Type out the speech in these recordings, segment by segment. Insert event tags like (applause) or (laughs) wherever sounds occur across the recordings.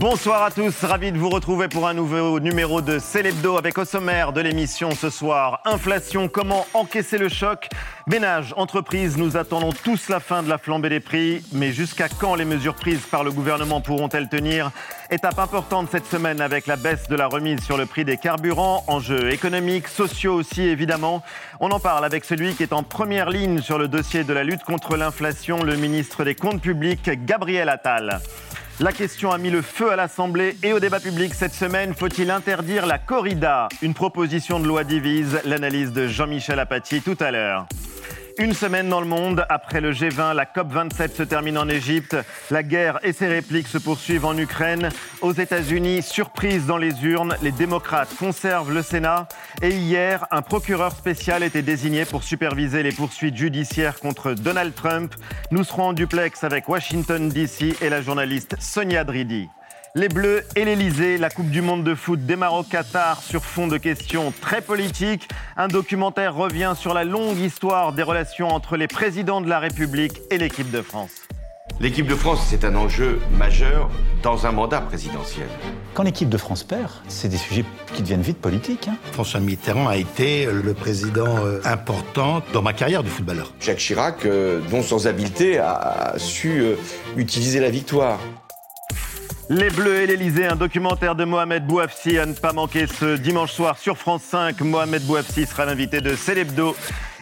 Bonsoir à tous, ravi de vous retrouver pour un nouveau numéro de Célébdo avec au sommaire de l'émission ce soir. Inflation, comment encaisser le choc? Ménage, entreprise, nous attendons tous la fin de la flambée des prix, mais jusqu'à quand les mesures prises par le gouvernement pourront-elles tenir? Étape importante cette semaine avec la baisse de la remise sur le prix des carburants, enjeux économiques, sociaux aussi évidemment. On en parle avec celui qui est en première ligne sur le dossier de la lutte contre l'inflation, le ministre des Comptes publics, Gabriel Attal. La question a mis le feu à l'Assemblée et au débat public cette semaine. Faut-il interdire la corrida? Une proposition de loi divise. L'analyse de Jean-Michel Apathy tout à l'heure. Une semaine dans le monde, après le G20, la COP27 se termine en Égypte. La guerre et ses répliques se poursuivent en Ukraine. Aux États-Unis, surprise dans les urnes, les démocrates conservent le Sénat. Et hier, un procureur spécial était désigné pour superviser les poursuites judiciaires contre Donald Trump. Nous serons en duplex avec Washington DC et la journaliste Sonia Dridi. Les Bleus et l'Elysée, la Coupe du Monde de foot démarre au Qatar sur fond de questions très politiques. Un documentaire revient sur la longue histoire des relations entre les présidents de la République et l'équipe de France. L'équipe de France, c'est un enjeu majeur dans un mandat présidentiel. Quand l'équipe de France perd, c'est des sujets qui deviennent vite politiques. hein. François Mitterrand a été le président euh, important dans ma carrière de footballeur. Jacques Chirac, euh, dont sans habileté, a su euh, utiliser la victoire. Les Bleus et l'Elysée, un documentaire de Mohamed Bouafsi à ne pas manquer ce dimanche soir sur France 5. Mohamed Bouafsi sera l'invité de Célébdo.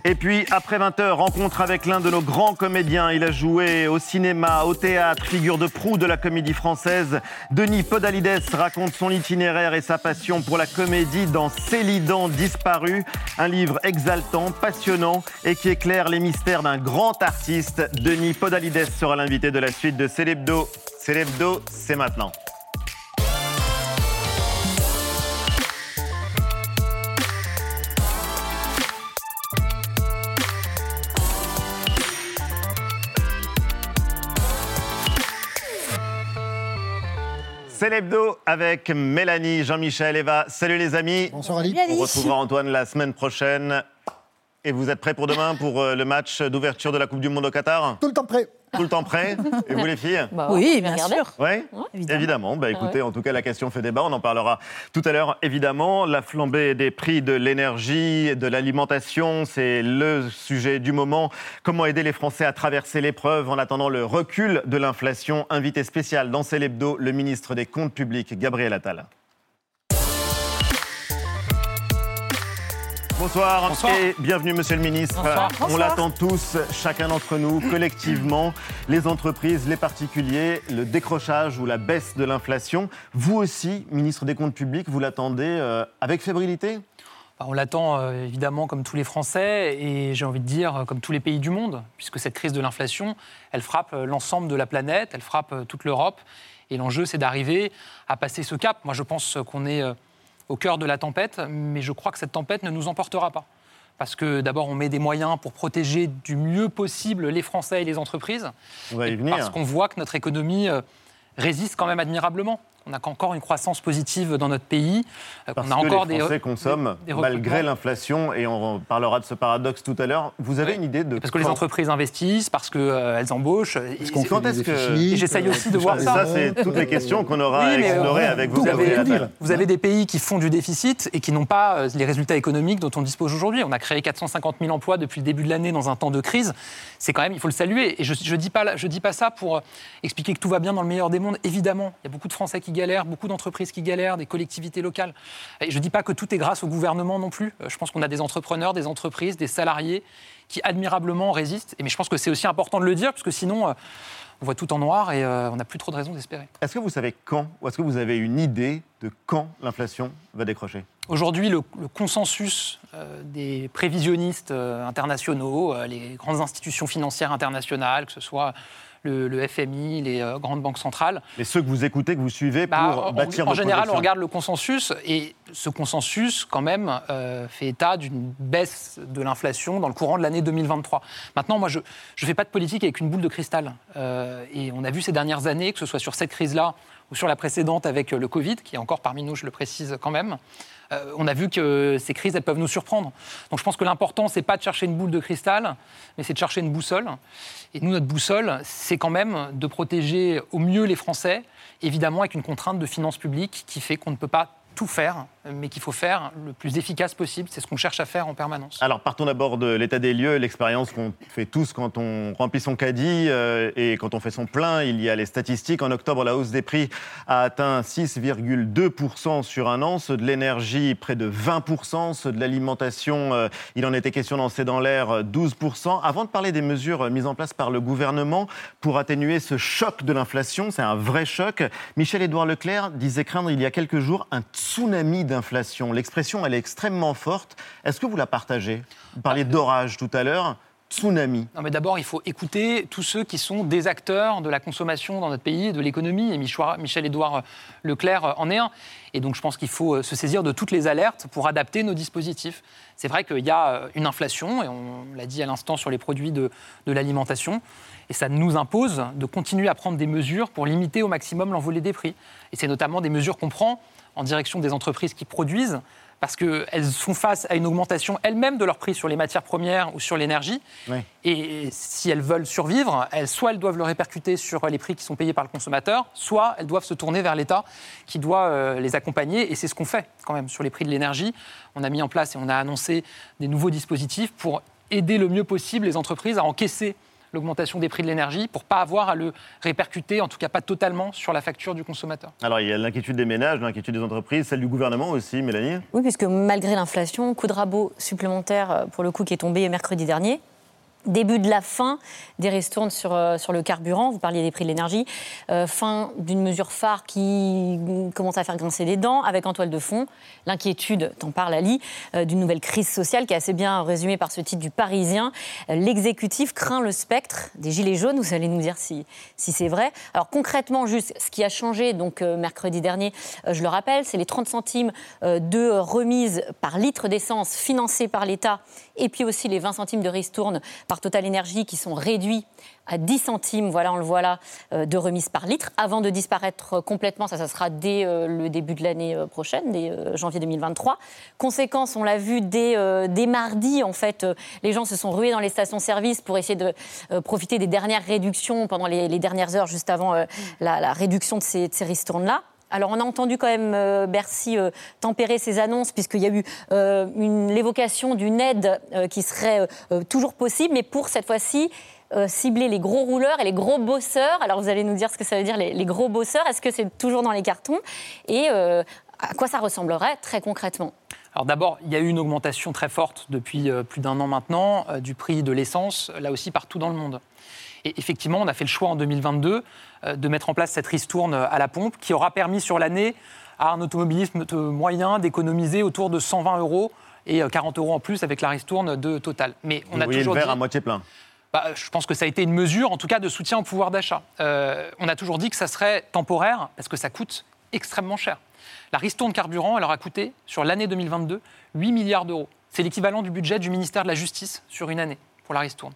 Et puis, après 20h, rencontre avec l'un de nos grands comédiens. Il a joué au cinéma, au théâtre, figure de proue de la comédie française. Denis Podalides raconte son itinéraire et sa passion pour la comédie dans Célidan disparu, un livre exaltant, passionnant et qui éclaire les mystères d'un grand artiste. Denis Podalides sera l'invité de la suite de Célébdo. Célébdo, c'est maintenant. C'est l'hebdo avec Mélanie, Jean-Michel, Eva. Salut les amis. Bonsoir Ali. On retrouvera Antoine la semaine prochaine. Et vous êtes prêts pour demain pour euh, le match d'ouverture de la Coupe du Monde au Qatar? Tout le temps prêt. Tout le temps prêt Et vous les filles Bah Oui, bien sûr. Oui, évidemment. Bah, écoutez, en tout cas, la question fait débat. On en parlera tout à l'heure, évidemment. La flambée des prix de l'énergie, de l'alimentation, c'est le sujet du moment. Comment aider les Français à traverser l'épreuve en attendant le recul de l'inflation? Invité spécial dans Célébdo, le ministre des Comptes publics, Gabriel Attal. Bonsoir, et bienvenue Monsieur le Ministre. On l'attend tous, chacun d'entre nous, collectivement, les entreprises, les particuliers, le décrochage ou la baisse de l'inflation. Vous aussi, ministre des Comptes publics, vous l'attendez euh, avec fébrilité? Bah, On l'attend euh, évidemment comme tous les Français et j'ai envie de dire comme tous les pays du monde, puisque cette crise de l'inflation, elle frappe euh, l'ensemble de la planète, elle frappe toute l'Europe. Et l'enjeu, c'est d'arriver à passer ce cap. Moi, je pense qu'on est au cœur de la tempête, mais je crois que cette tempête ne nous emportera pas. Parce que d'abord, on met des moyens pour protéger du mieux possible les Français et les entreprises. On va y venir. Parce qu'on voit que notre économie euh, résiste quand même admirablement. On a encore une croissance positive dans notre pays. euh, Parce qu'on a que encore les Français des, consomment des malgré l'inflation, et on parlera de ce paradoxe tout à l'heure. Vous avez Oui. une idée de Parce que les entreprises investissent, parce qu'elles embauchent. Et Parce qu'on c'est- fait des est-ce que- j'essaye euh, aussi de voir ça. ça, c'est toutes les questions qu'on aura explorer euh, avec vous vous, avez- vous avez des pays qui font du déficit et qui n'ont pas euh, les résultats économiques dont on dispose aujourd'hui. On a créé 450 000 emplois depuis le début de l'année dans un temps de crise. C'est quand même, il faut le saluer. Et je ne dis, pas je dis pas ça pour euh, expliquer que tout va bien dans le meilleur des mondes. Évidemment, il y a beaucoup de Français qui galèrent, beaucoup d'entreprises qui galèrent, des collectivités locales. Et je ne dis pas que tout est grâce au gouvernement non plus. Euh, Je pense qu'on a des entrepreneurs, des entreprises, des salariés qui admirablement résistent. Mais je pense que c'est aussi important de le dire, parce que sinon, euh, on voit tout en noir et euh, on n'a plus trop de raisons d'espérer. Est-ce que vous savez quand, ou est-ce que vous avez une idée de quand l'inflation va décrocher? Aujourd'hui, le, le consensus euh, des prévisionnistes euh, internationaux, euh, les grandes institutions financières internationales, que ce soit le, le FMI, les euh, grandes banques centrales, Et ceux que vous écoutez, que vous suivez pour bah, en- bâtir en votre général, on projection regarde le consensus et ce consensus, quand même, euh, fait état d'une baisse de l'inflation dans le courant de l'année 2023. Maintenant, moi, je ne fais pas de politique avec une boule de cristal. Euh, et on a vu ces dernières années, que ce soit sur cette crise-là ou sur la précédente avec le Covid, qui est encore parmi nous, je le précise quand même, euh, on a vu que ces crises, elles peuvent nous surprendre. Donc je pense que l'important, c'est pas de chercher une boule de cristal, mais c'est de chercher une boussole. Et nous, notre boussole, c'est quand même de protéger au mieux les Français, évidemment avec une contrainte de finances publiques qui fait qu'on ne peut pas tout faire, mais qu'il faut faire le plus efficace possible. C'est ce qu'on cherche à faire en permanence. Alors partons d'abord de l'état des lieux, l'expérience qu'on fait tous quand on remplit son caddie euh, et quand on fait son plein. Il y a les statistiques. En octobre, la hausse des prix a atteint 6,2% sur un an, ceux de l'énergie près de 20%, ceux de l'alimentation, euh, il en était question dans C'est dans l'air, 12%. Avant de parler des mesures mises en place par le gouvernement pour atténuer ce choc de l'inflation, c'est un vrai choc, Michel-Édouard Leclerc disait craindre il y a quelques jours un tsunami d'inflation. L'expression, elle est extrêmement forte. Est-ce que vous la partagez? Vous parliez d'orage tout à l'heure. Tsunami. Non, mais d'abord, il faut écouter tous ceux qui sont des acteurs de la consommation dans notre pays, de l'économie. Et Michel-Édouard Leclerc en est un. Et donc, je pense qu'il faut se saisir de toutes les alertes pour adapter nos dispositifs. C'est vrai qu'il y a une inflation, et on l'a dit à l'instant sur les produits de, de l'alimentation. Et ça nous impose de continuer à prendre des mesures pour limiter au maximum l'envolée des prix. Et c'est notamment des mesures qu'on prend en direction des entreprises qui produisent, parce qu'elles font face à une augmentation elles-mêmes de leurs prix sur les matières premières ou sur l'énergie. Et si elles veulent survivre, elles, soit elles doivent le répercuter sur les prix qui sont payés par le consommateur, soit elles doivent se tourner vers l'État qui doit euh, les accompagner. Et c'est ce qu'on fait quand même sur les prix de l'énergie. On a mis en place et on a annoncé des nouveaux dispositifs pour aider le mieux possible les entreprises à encaisser l'augmentation des prix de l'énergie pour pas avoir à le répercuter, en tout cas pas totalement, sur la facture du consommateur. Alors il y a l'inquiétude des ménages, l'inquiétude des entreprises, celle du gouvernement aussi, Mélanie? Oui, puisque malgré l'inflation, coup de rabot supplémentaire euh, pour le coup qui est tombé mercredi dernier, début de la fin des ristournes sur, euh, sur le carburant, vous parliez des prix de l'énergie, euh, fin d'une mesure phare qui commence à faire grincer des dents, avec en toile de fond l'inquiétude, t'en parle Ali, euh, d'une nouvelle crise sociale qui est assez bien résumée par ce titre du Parisien. L'exécutif craint le spectre des gilets jaunes, vous allez nous dire si, c'est vrai. Alors concrètement, juste ce qui a changé, donc mercredi dernier, je le rappelle, c'est les 30 centimes de remise par litre d'essence financés par l'État, et puis aussi les 20 centimes de ristourne par Total Énergie qui sont réduits à 10 centimes, voilà, on le voit là, euh, de remise par litre, avant de disparaître complètement. Ça, ça sera dès euh, le début de l'année euh, prochaine, dès janvier 2023. Conséquence, on l'a vu dès, dès, mardi, en fait, les gens se sont rués dans les stations-service pour essayer de profiter des dernières réductions pendant les, dernières heures, juste avant la, réduction de ces, de ces ristournes-là. Alors on a entendu quand même euh, Bercy euh, tempérer ses annonces puisqu'il y a eu euh, l'évocation d'une aide qui serait toujours possible, mais pour cette fois-ci cibler les gros rouleurs et les gros bosseurs. Alors vous allez nous dire ce que ça veut dire les, gros bosseurs. Est-ce que c'est toujours dans les cartons? Et à quoi ça ressemblerait très concrètement? Alors d'abord, il y a eu une augmentation très forte depuis plus d'un an maintenant du prix de l'essence, là aussi partout dans le monde. Et effectivement, on a fait le choix en 2022 euh, de mettre en place cette ristourne à la pompe qui aura permis sur l'année à un automobilisme moyen d'économiser autour de 120 euros et 40 euh, euros en plus avec la ristourne de Total. Mais on a toujours le verre à moitié plein. Bah, je pense que ça a été une mesure, en tout cas, de soutien au pouvoir d'achat. Euh, on a toujours dit que ça serait temporaire parce que ça coûte extrêmement cher. La ristourne carburant, elle aura coûté, sur l'année 2022, 8 milliards d'euros. C'est l'équivalent du budget du ministère de la Justice sur une année pour la ristourne.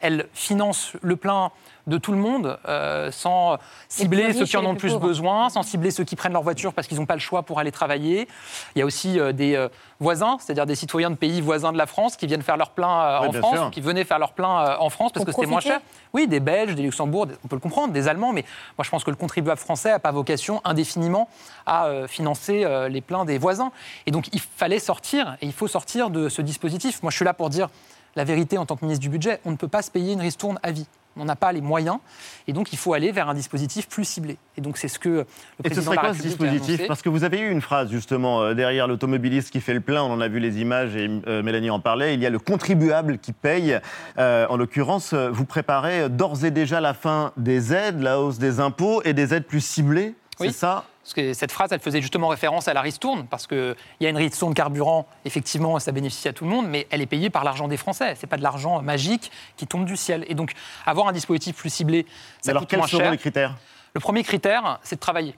Elle finance le plein de tout le monde, euh, sans cibler ceux qui en ont le plus, besoin, sans cibler ceux qui prennent leur voiture parce qu'ils n'ont pas le choix pour aller travailler. Il y a aussi euh, des euh, voisins, c'est-à-dire des citoyens de pays voisins de la France qui viennent faire leur plein en France, qui venaient faire leur plein en France parce que c'était moins cher. Oui, des Belges, des Luxembourg, on peut le comprendre, des Allemands, mais moi je pense que le contribuable français n'a pas vocation indéfiniment à financer les pleins des voisins. Et donc il fallait sortir, et il faut sortir de ce dispositif. Moi je suis là pour dire la vérité en tant que ministre du Budget, on ne peut pas se payer une ristourne à vie. On n'a pas les moyens, et donc il faut aller vers un dispositif plus ciblé. Et donc c'est ce que le président et ce serait quoi ce dispositif Parce que vous avez eu une phrase justement euh, derrière l'automobiliste qui fait le plein. On en a vu les images et euh, Mélanie en parlait. Il y a le contribuable qui paye. Euh, en l'occurrence, vous préparez d'ores et déjà la fin des aides, la hausse des impôts et des aides plus ciblées. C'est ça? Parce que cette phrase, elle faisait justement référence à la ristourne, parce qu'il y a une ristourne carburant, effectivement, ça bénéficie à tout le monde, mais elle est payée par l'argent des Français. Ce n'est pas de l'argent magique qui tombe du ciel. Et donc, avoir un dispositif plus ciblé, ça alors, coûte moins cher. quels seront les critères? Le premier critère, c'est de travailler,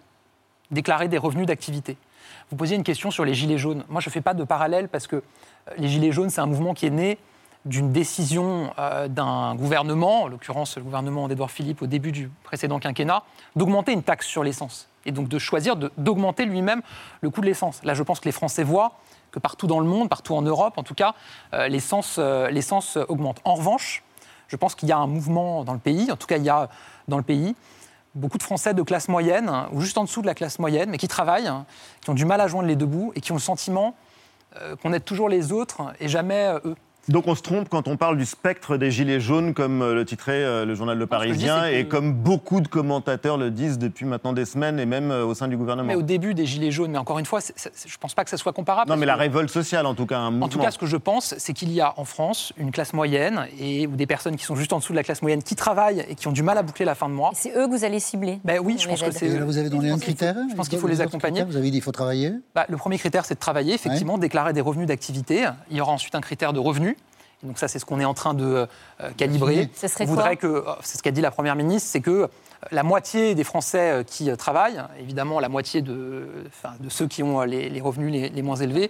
déclarer des revenus d'activité. Vous posiez une question sur les gilets jaunes. Moi, je ne fais pas de parallèle parce que euh, les gilets jaunes, c'est un mouvement qui est né d'une décision euh, d'un gouvernement, en l'occurrence le gouvernement d'Edouard Philippe au début du précédent quinquennat, d'augmenter une taxe sur l'essence et donc de choisir d'augmenter lui-même le coût de l'essence. Là, je pense que les Français voient que partout dans le monde, partout en Europe, en tout cas, euh, l'essence l'essence augmente. En revanche, je pense qu'il y a un mouvement dans le pays, en tout cas il y a dans le pays beaucoup de Français de classe moyenne, ou juste en dessous de la classe moyenne, mais qui travaillent, qui ont du mal à joindre les deux bouts et qui ont le sentiment euh, qu'on aide toujours les autres et jamais euh, eux. Donc on se trompe quand on parle du spectre des Gilets jaunes, comme euh, le titrait euh, le journal Le Parisien, et comme beaucoup de commentateurs le disent depuis maintenant des semaines, et même euh, au sein du gouvernement. Mais au début des Gilets jaunes, mais encore une fois, je ne pense pas que ça soit comparable. Non, mais la révolte sociale, en tout cas, un mouvement. En tout cas, ce que je pense, c'est qu'il y a en France une classe moyenne, et, ou des personnes qui sont juste en dessous de la classe moyenne, qui travaillent et qui ont du mal à boucler la fin de mois. C'est eux que vous allez cibler ben Oui, je pense que c'est... Vous avez donné un critère Je pense qu'il faut les accompagner. Vous avez dit qu'il faut travailler bah, Le premier critère, c'est de travailler, effectivement, déclarer des revenus d'activité. Il y aura ensuite un critère de revenus. Donc ça, c'est ce qu'on est en train de euh, calibrer. Ce serait voudrait que, euh, c'est ce qu'a dit la Première ministre, c'est que euh, la moitié des Français qui travaillent, évidemment la moitié de, de ceux qui ont les, revenus les, moins élevés,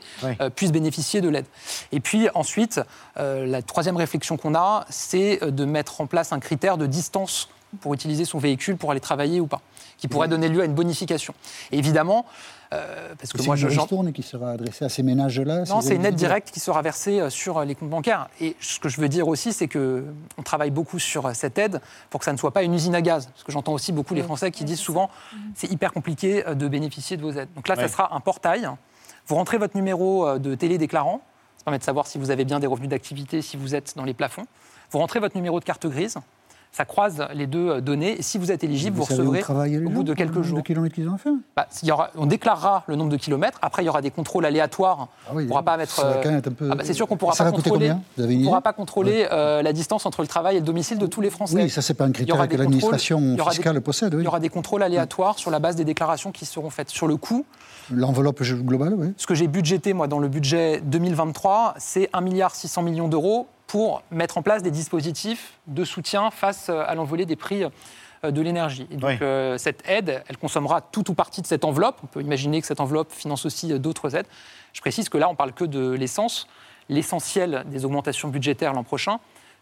puissent bénéficier de l'aide. Et puis ensuite, la troisième réflexion qu'on a, c'est de mettre en place un critère de distance pour utiliser son véhicule pour aller travailler ou pas, qui pourrait donner lieu à une bonification. Et évidemment, euh, parce que moi, je. C'est qui sera adressée à ces ménages-là Non, c'est une aide directe qui sera versée euh, sur euh, les comptes bancaires. Et ce que je veux dire aussi, c'est qu'on travaille beaucoup sur cette aide pour que ça ne soit pas une usine à gaz. Parce que j'entends aussi beaucoup les Français qui disent souvent c'est hyper compliqué de bénéficier de vos aides. Donc là, ça sera un portail. Vous rentrez votre numéro de télé déclarant. Ça permet de savoir si vous avez bien des revenus d'activité, si vous êtes dans les plafonds. Vous rentrez votre numéro de carte grise ça croise les deux euh, données. Et si vous êtes éligible, vous, recevrez au bout de quelques jours. De kilomètres qu'ils ont fait bah, y aura, On déclarera le nombre de kilomètres. Après, il y aura des contrôles aléatoires. Ah on pourra pas mettre. Euh, ah bah, c'est sûr qu'on pourra pas contrôler. on pourra pas contrôler la distance entre le travail et le domicile de tous les Français. Oui, ça c'est pas un critère que l'administration fiscale possède. Il y aura des contrôles aléatoires sur la base des déclarations qui seront faites. Sur le coût. L'enveloppe globale, oui. Ce que j'ai budgété moi dans le budget 2023, c'est 1,6 milliard millions d'euros pour mettre en place des dispositifs de soutien face euh, à l'envolée des prix euh, de l'énergie. Et donc euh, cette aide, elle consommera tout ou partie de cette enveloppe. On peut imaginer que cette enveloppe finance aussi d'autres aides. Je précise que là, on parle que de l'essence. L'essentiel des augmentations budgétaires l'an prochain,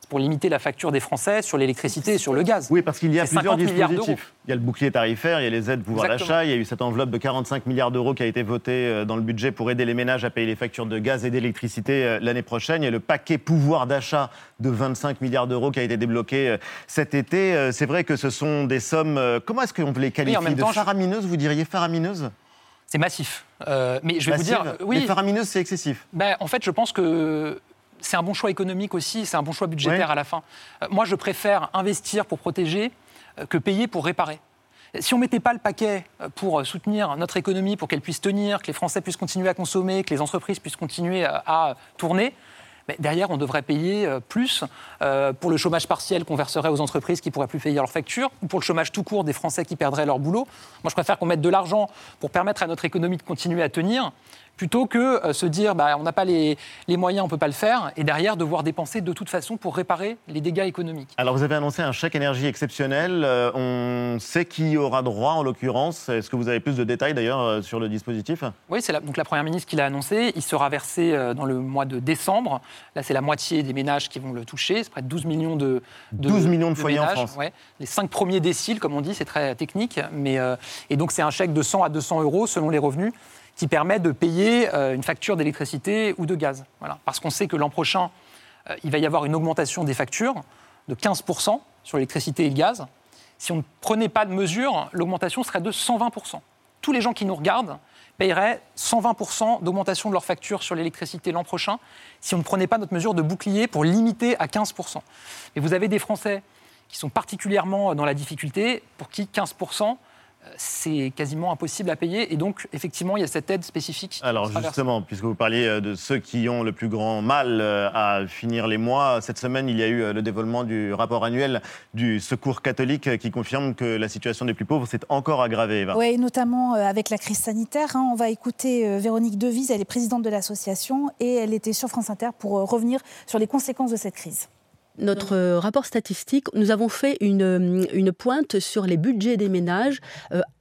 pour limiter la facture des Français sur l'électricité et sur le gaz. Oui, parce qu'il y a plusieurs dispositifs. Il y a le bouclier tarifaire, il y a les aides pouvoir d'achat, il y a eu cette enveloppe de 45 milliards d'euros qui a été votée euh, dans le budget pour aider les ménages à payer les factures de gaz et d'électricité euh, l'année prochaine. Il y a le paquet pouvoir d'achat de 25 milliards d'euros qui a été débloqué euh, cet été. C'est vrai que ce sont des sommes. Comment est-ce qu'on les qualifie de faramineuses? Vous diriez faramineuses? C'est massif. mais je vais vous dire, oui. Mais faramineuse, c'est excessif. Ben, en fait, je pense que c'est un bon choix économique aussi, c'est un bon choix budgétaire à la fin. Euh, moi, je préfère investir pour protéger euh, que payer pour réparer. Si on ne mettait pas le paquet euh, pour soutenir notre économie, pour qu'elle puisse tenir, que les Français puissent continuer à consommer, que les entreprises puissent continuer à tourner, derrière, on devrait payer plus pour le chômage partiel qu'on verserait aux entreprises qui pourraient plus payer leurs factures, ou pour le chômage tout court des Français qui perdraient leur boulot. Moi, je préfère qu'on mette de l'argent pour permettre à notre économie de continuer à tenir, plutôt que euh, se dire bah, on n'a pas les, moyens, on ne peut pas le faire, et derrière devoir dépenser de toute façon pour réparer les dégâts économiques. Alors vous avez annoncé un chèque énergie exceptionnel. on sait qui aura droit en l'occurrence. Est-ce que vous avez plus de détails d'ailleurs sur le dispositif? Oui, c'est la, donc la Première ministre qui l'a annoncé. Il sera versé dans le mois de décembre. Là, c'est la moitié des ménages qui vont le toucher. C'est près de 12 millions de, 12 millions de, foyers en France. Les cinq premiers déciles, comme on dit, c'est très technique. Mais, euh, et donc, c'est un chèque de 100 à 200 euros selon les revenus qui permet de payer euh, une facture d'électricité ou de gaz. Voilà. Parce qu'on sait que l'an prochain, euh, il va y avoir une augmentation des factures de 15% sur l'électricité et le gaz. Si on ne prenait pas de mesures, l'augmentation serait de 120%. Tous les gens qui nous regardent paieraient 120% d'augmentation de leur facture sur l'électricité l'an prochain si on ne prenait pas notre mesure de bouclier pour limiter à 15%. Et vous avez des Français qui sont particulièrement dans la difficulté, pour qui 15% c'est quasiment impossible à payer. Et donc, effectivement, il y a cette aide spécifique. Alors, justement, puisque vous parliez euh, de ceux qui ont le plus grand mal euh, à finir les mois, cette semaine, il y a eu euh, le dévoilement du rapport annuel du Secours catholique qui confirme que la situation des plus pauvres s'est encore aggravée. Oui, notamment avec la crise sanitaire. Hein. On va écouter Véronique Devise, elle est présidente de l'association et elle était sur France Inter pour revenir sur les conséquences de cette crise. Notre rapport statistique, nous avons fait une, une pointe sur les budgets des ménages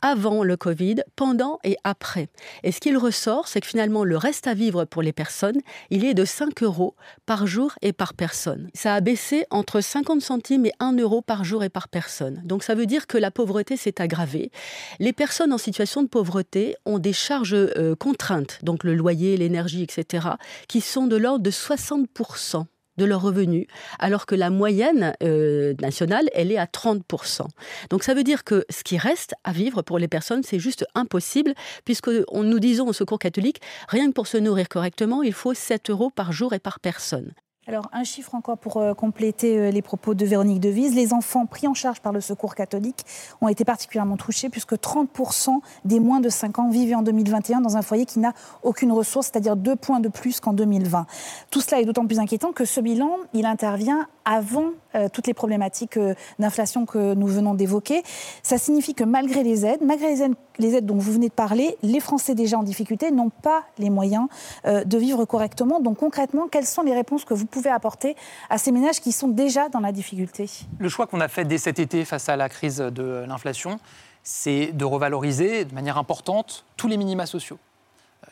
avant le Covid, pendant et après. Et ce qu'il ressort, c'est que finalement, le reste à vivre pour les personnes, il est de 5 euros par jour et par personne. Ça a baissé entre 50 centimes et 1 euro par jour et par personne. Donc ça veut dire que la pauvreté s'est aggravée. Les personnes en situation de pauvreté ont des charges euh, contraintes, donc le loyer, l'énergie, etc., qui sont de l'ordre de 60% de leurs revenus, alors que la moyenne euh, nationale, elle est à 30%. Donc ça veut dire que ce qui reste à vivre pour les personnes, c'est juste impossible, puisque on, nous disons au Secours catholique, rien que pour se nourrir correctement, il faut 7 euros par jour et par personne. Alors, un chiffre encore pour euh, compléter euh, les propos de Véronique Devise. Les enfants pris en charge par le Secours catholique ont été particulièrement touchés, puisque 30% des moins de 5 ans vivaient en 2021 dans un foyer qui n'a aucune ressource, c'est-à-dire deux points de plus qu'en 2020. Tout cela est d'autant plus inquiétant que ce bilan, il intervient avant toutes les problématiques d'inflation que nous venons d'évoquer. Ça signifie que malgré les aides, malgré les aides, dont vous venez de parler, les Français déjà en difficulté n'ont pas les moyens de vivre correctement. Donc concrètement, quelles sont les réponses que vous pouvez apporter à ces ménages qui sont déjà dans la difficulté? Le choix qu'on a fait dès cet été face à la crise de l'inflation, c'est de revaloriser de manière importante tous les minima sociaux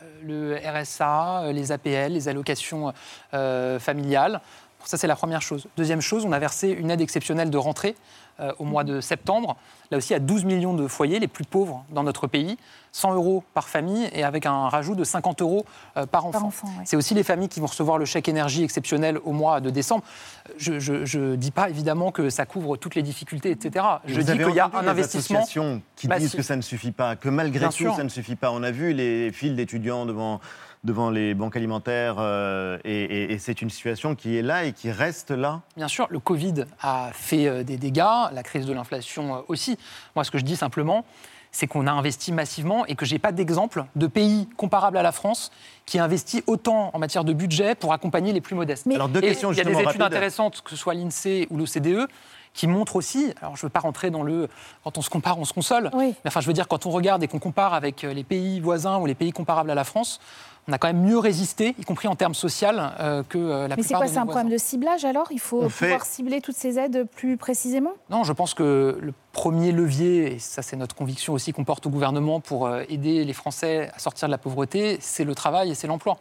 euh, le RSA, euh, les APL, les allocations euh, familiales. Ça, c'est la première chose. Deuxième chose, on a versé une aide exceptionnelle de rentrée au mois de septembre, là aussi à 12 millions de foyers les plus pauvres dans notre pays, 100 euros par famille et avec un rajout de 50 euros euh, par enfant. C'est aussi les familles qui vont recevoir le chèque énergie exceptionnel au mois de décembre. Je ne dis pas évidemment que ça couvre toutes les difficultés, etc. Je dis qu'il y a un investissement. qui bah, disent que ça ne suffit pas, que malgré tout ça ne suffit pas. On a vu les files d'étudiants devant devant les banques alimentaires euh, et, c'est une situation qui est là et qui reste là Bien sûr, le Covid a fait euh, des dégâts, la crise de l'inflation aussi. Moi, ce que je dis simplement, c'est qu'on a investi massivement et que je n'ai pas d'exemple de pays comparable à la France qui investit autant en matière de budget pour accompagner les plus modestes. Mais alors, deux questions, il y a des études intéressantes, que ce soit l'INSEE ou l'OCDE, qui montrent aussi, alors je ne veux pas rentrer dans le quand on se compare, on se console, mais enfin je veux dire quand on regarde et qu'on compare avec les pays voisins ou les pays comparables à la France, on a quand même mieux résisté, y compris en termes sociaux, euh, que euh, la Mais c'est quoi, c'est un problème de ciblage alors? Il faut pouvoir cibler toutes ces aides plus précisément? Non, je pense que le premier levier, et ça c'est notre conviction aussi qu'on porte au gouvernement pour euh, aider les Français à sortir de la pauvreté, c'est le travail et c'est l'emploi.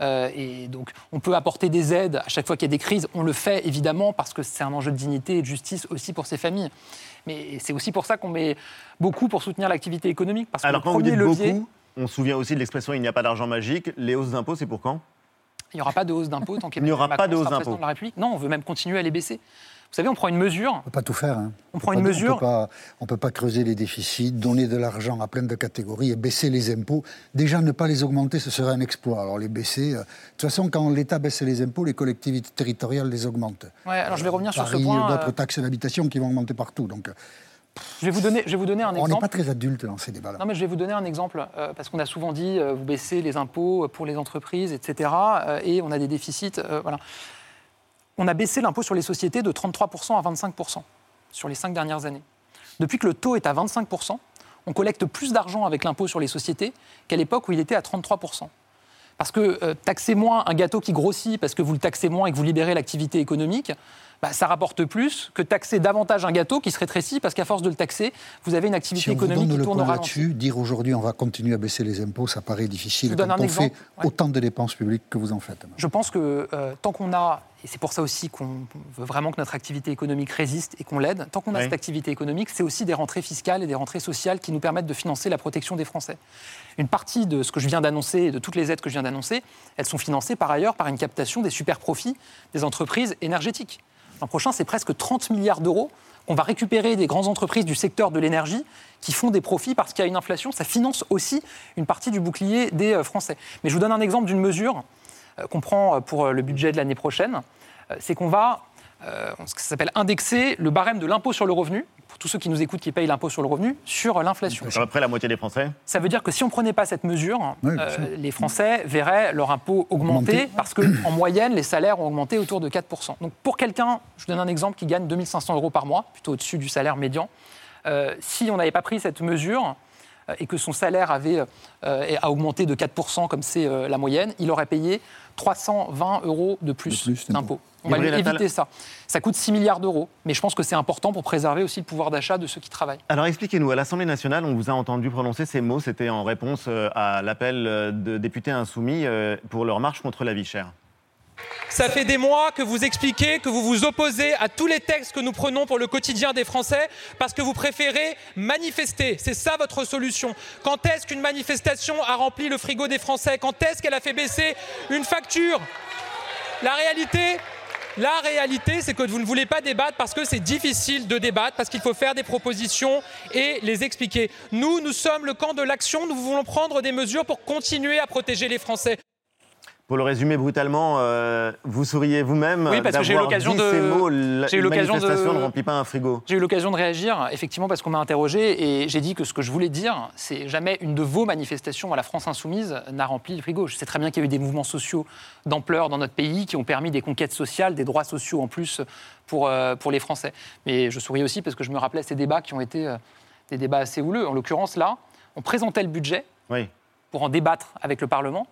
Et donc, on peut apporter des aides à chaque fois qu'il y a des crises. On le fait évidemment parce que c'est un enjeu de dignité et de justice aussi pour ces familles. Mais c'est aussi pour ça qu'on met beaucoup pour soutenir l'activité économique. Parce que Alors, le premier levier, beaucoup, on se souvient aussi de l'expression il n'y a pas d'argent magique. Les hausses d'impôts, c'est pour quand? Il n'y aura pas de hausse d'impôts tant qu'il n'y aura pas de hausse d'impôts. la République. Non, on veut même continuer à les baisser. Vous savez, on prend une mesure. On ne peut pas tout faire. Hein. On, prend une mesure. On ne peut pas creuser les déficits, donner de l'argent à plein de catégories et baisser les impôts. Déjà, ne pas les augmenter, ce serait un exploit. Alors, les baisser. Euh, de toute façon, quand l'État baisse les impôts, les collectivités territoriales les augmentent. Ouais, alors je vais revenir sur ce point. D'autres euh, taxes d'habitation qui vont augmenter partout. Donc, je vais vous donner, je vais vous donner un exemple. On n'est pas très adulte dans ces débats-là. Non, mais je vais vous donner un exemple, euh, parce qu'on a souvent dit, euh, vous baissez les impôts pour les entreprises, etc., euh, et on a des déficits. voilà. On a baissé l'impôt sur les sociétés de 33% à 25% sur les cinq dernières années. Depuis que le taux est à 25%, on collecte plus d'argent avec l'impôt sur les sociétés qu'à l'époque où il était à 33%. Parce que taxer moins un gâteau qui grossit parce que vous le taxez moins et que vous libérez l'activité économique, bah, ça rapporte plus que taxer davantage un gâteau qui se rétrécit parce qu'à force de le taxer, vous avez une activité économique qui tourne au ralenti. Dire aujourd'hui on va continuer à baisser les impôts, ça paraît difficile quand on fait autant de dépenses publiques que vous en faites. Je pense que euh, tant qu'on a et c'est pour ça aussi qu'on veut vraiment que notre activité économique résiste et qu'on l'aide. Tant qu'on a cette activité économique, c'est aussi des rentrées fiscales et des rentrées sociales qui nous permettent de financer la protection des Français. Une partie de ce que je viens d'annoncer et de toutes les aides que je viens d'annoncer, elles sont financées par ailleurs par une captation des super profits des entreprises énergétiques. L'an prochain, c'est presque 30 milliards d'euros qu'on va récupérer des grandes entreprises du secteur de l'énergie qui font des profits parce qu'il y a une inflation. Ça finance aussi une partie du bouclier des euh, Français. Mais je vous donne un exemple d'une mesure euh, qu'on prend euh, pour le budget de l'année prochaine. C'est qu'on va, ce qui s'appelle indexer le barème de l'impôt sur le revenu pour tous ceux qui nous écoutent qui payent l'impôt sur le revenu, sur l'inflation. C'est à peu près la moitié des Français Ça veut dire que si on ne prenait pas cette mesure, euh, les Français verraient leur impôt augmenter, parce qu'en moyenne, les salaires ont augmenté autour de 4%. Donc pour quelqu'un, je vous donne un exemple, qui gagne 2500 euros par mois, plutôt au-dessus du salaire médian, euh, si on n'avait pas pris cette mesure, euh, et que son salaire avait a augmenté de 4%, comme c'est la moyenne, il aurait payé 320 euros de plus, d'impôts. On va éviter ça. Ça coûte 6 milliards d'euros, mais je pense que c'est important pour préserver aussi le pouvoir d'achat de ceux qui travaillent. Alors expliquez-nous, à l'Assemblée nationale, on vous a entendu prononcer ces mots, c'était en réponse euh, à l'appel euh, de députés insoumis euh, pour leur marche contre la vie chère. Ça fait des mois que vous expliquez que vous vous opposez à tous les textes que nous prenons pour le quotidien des Français parce que vous préférez manifester. C'est ça votre solution. Quand est-ce qu'une manifestation a rempli le frigo des Français? Quand est-ce qu'elle a fait baisser une facture? La réalité, la réalité, c'est que vous ne voulez pas débattre parce que c'est difficile de débattre, parce qu'il faut faire des propositions et les expliquer. Nous, nous sommes le camp de l'action, nous voulons prendre des mesures pour continuer à protéger les Français. Pour le résumer brutalement, euh, vous souriez vous-même oui, parce que j'ai eu l'occasion de. Ces mots, j'ai eu l'occasion de. ne remplit pas un frigo. J'ai eu l'occasion de réagir, effectivement, parce qu'on m'a interrogé et j'ai dit que ce que je voulais dire, c'est jamais une de vos manifestations à la France insoumise n'a rempli le frigo. Je sais très bien qu'il y a eu des mouvements sociaux d'ampleur dans notre pays qui ont permis des conquêtes sociales, des droits sociaux en plus pour, euh, pour les Français. Mais je souriais aussi parce que je me rappelais ces débats qui ont été euh, des débats assez houleux. En l'occurrence, là, on présentait le budget oui. pour en débattre avec le Parlement.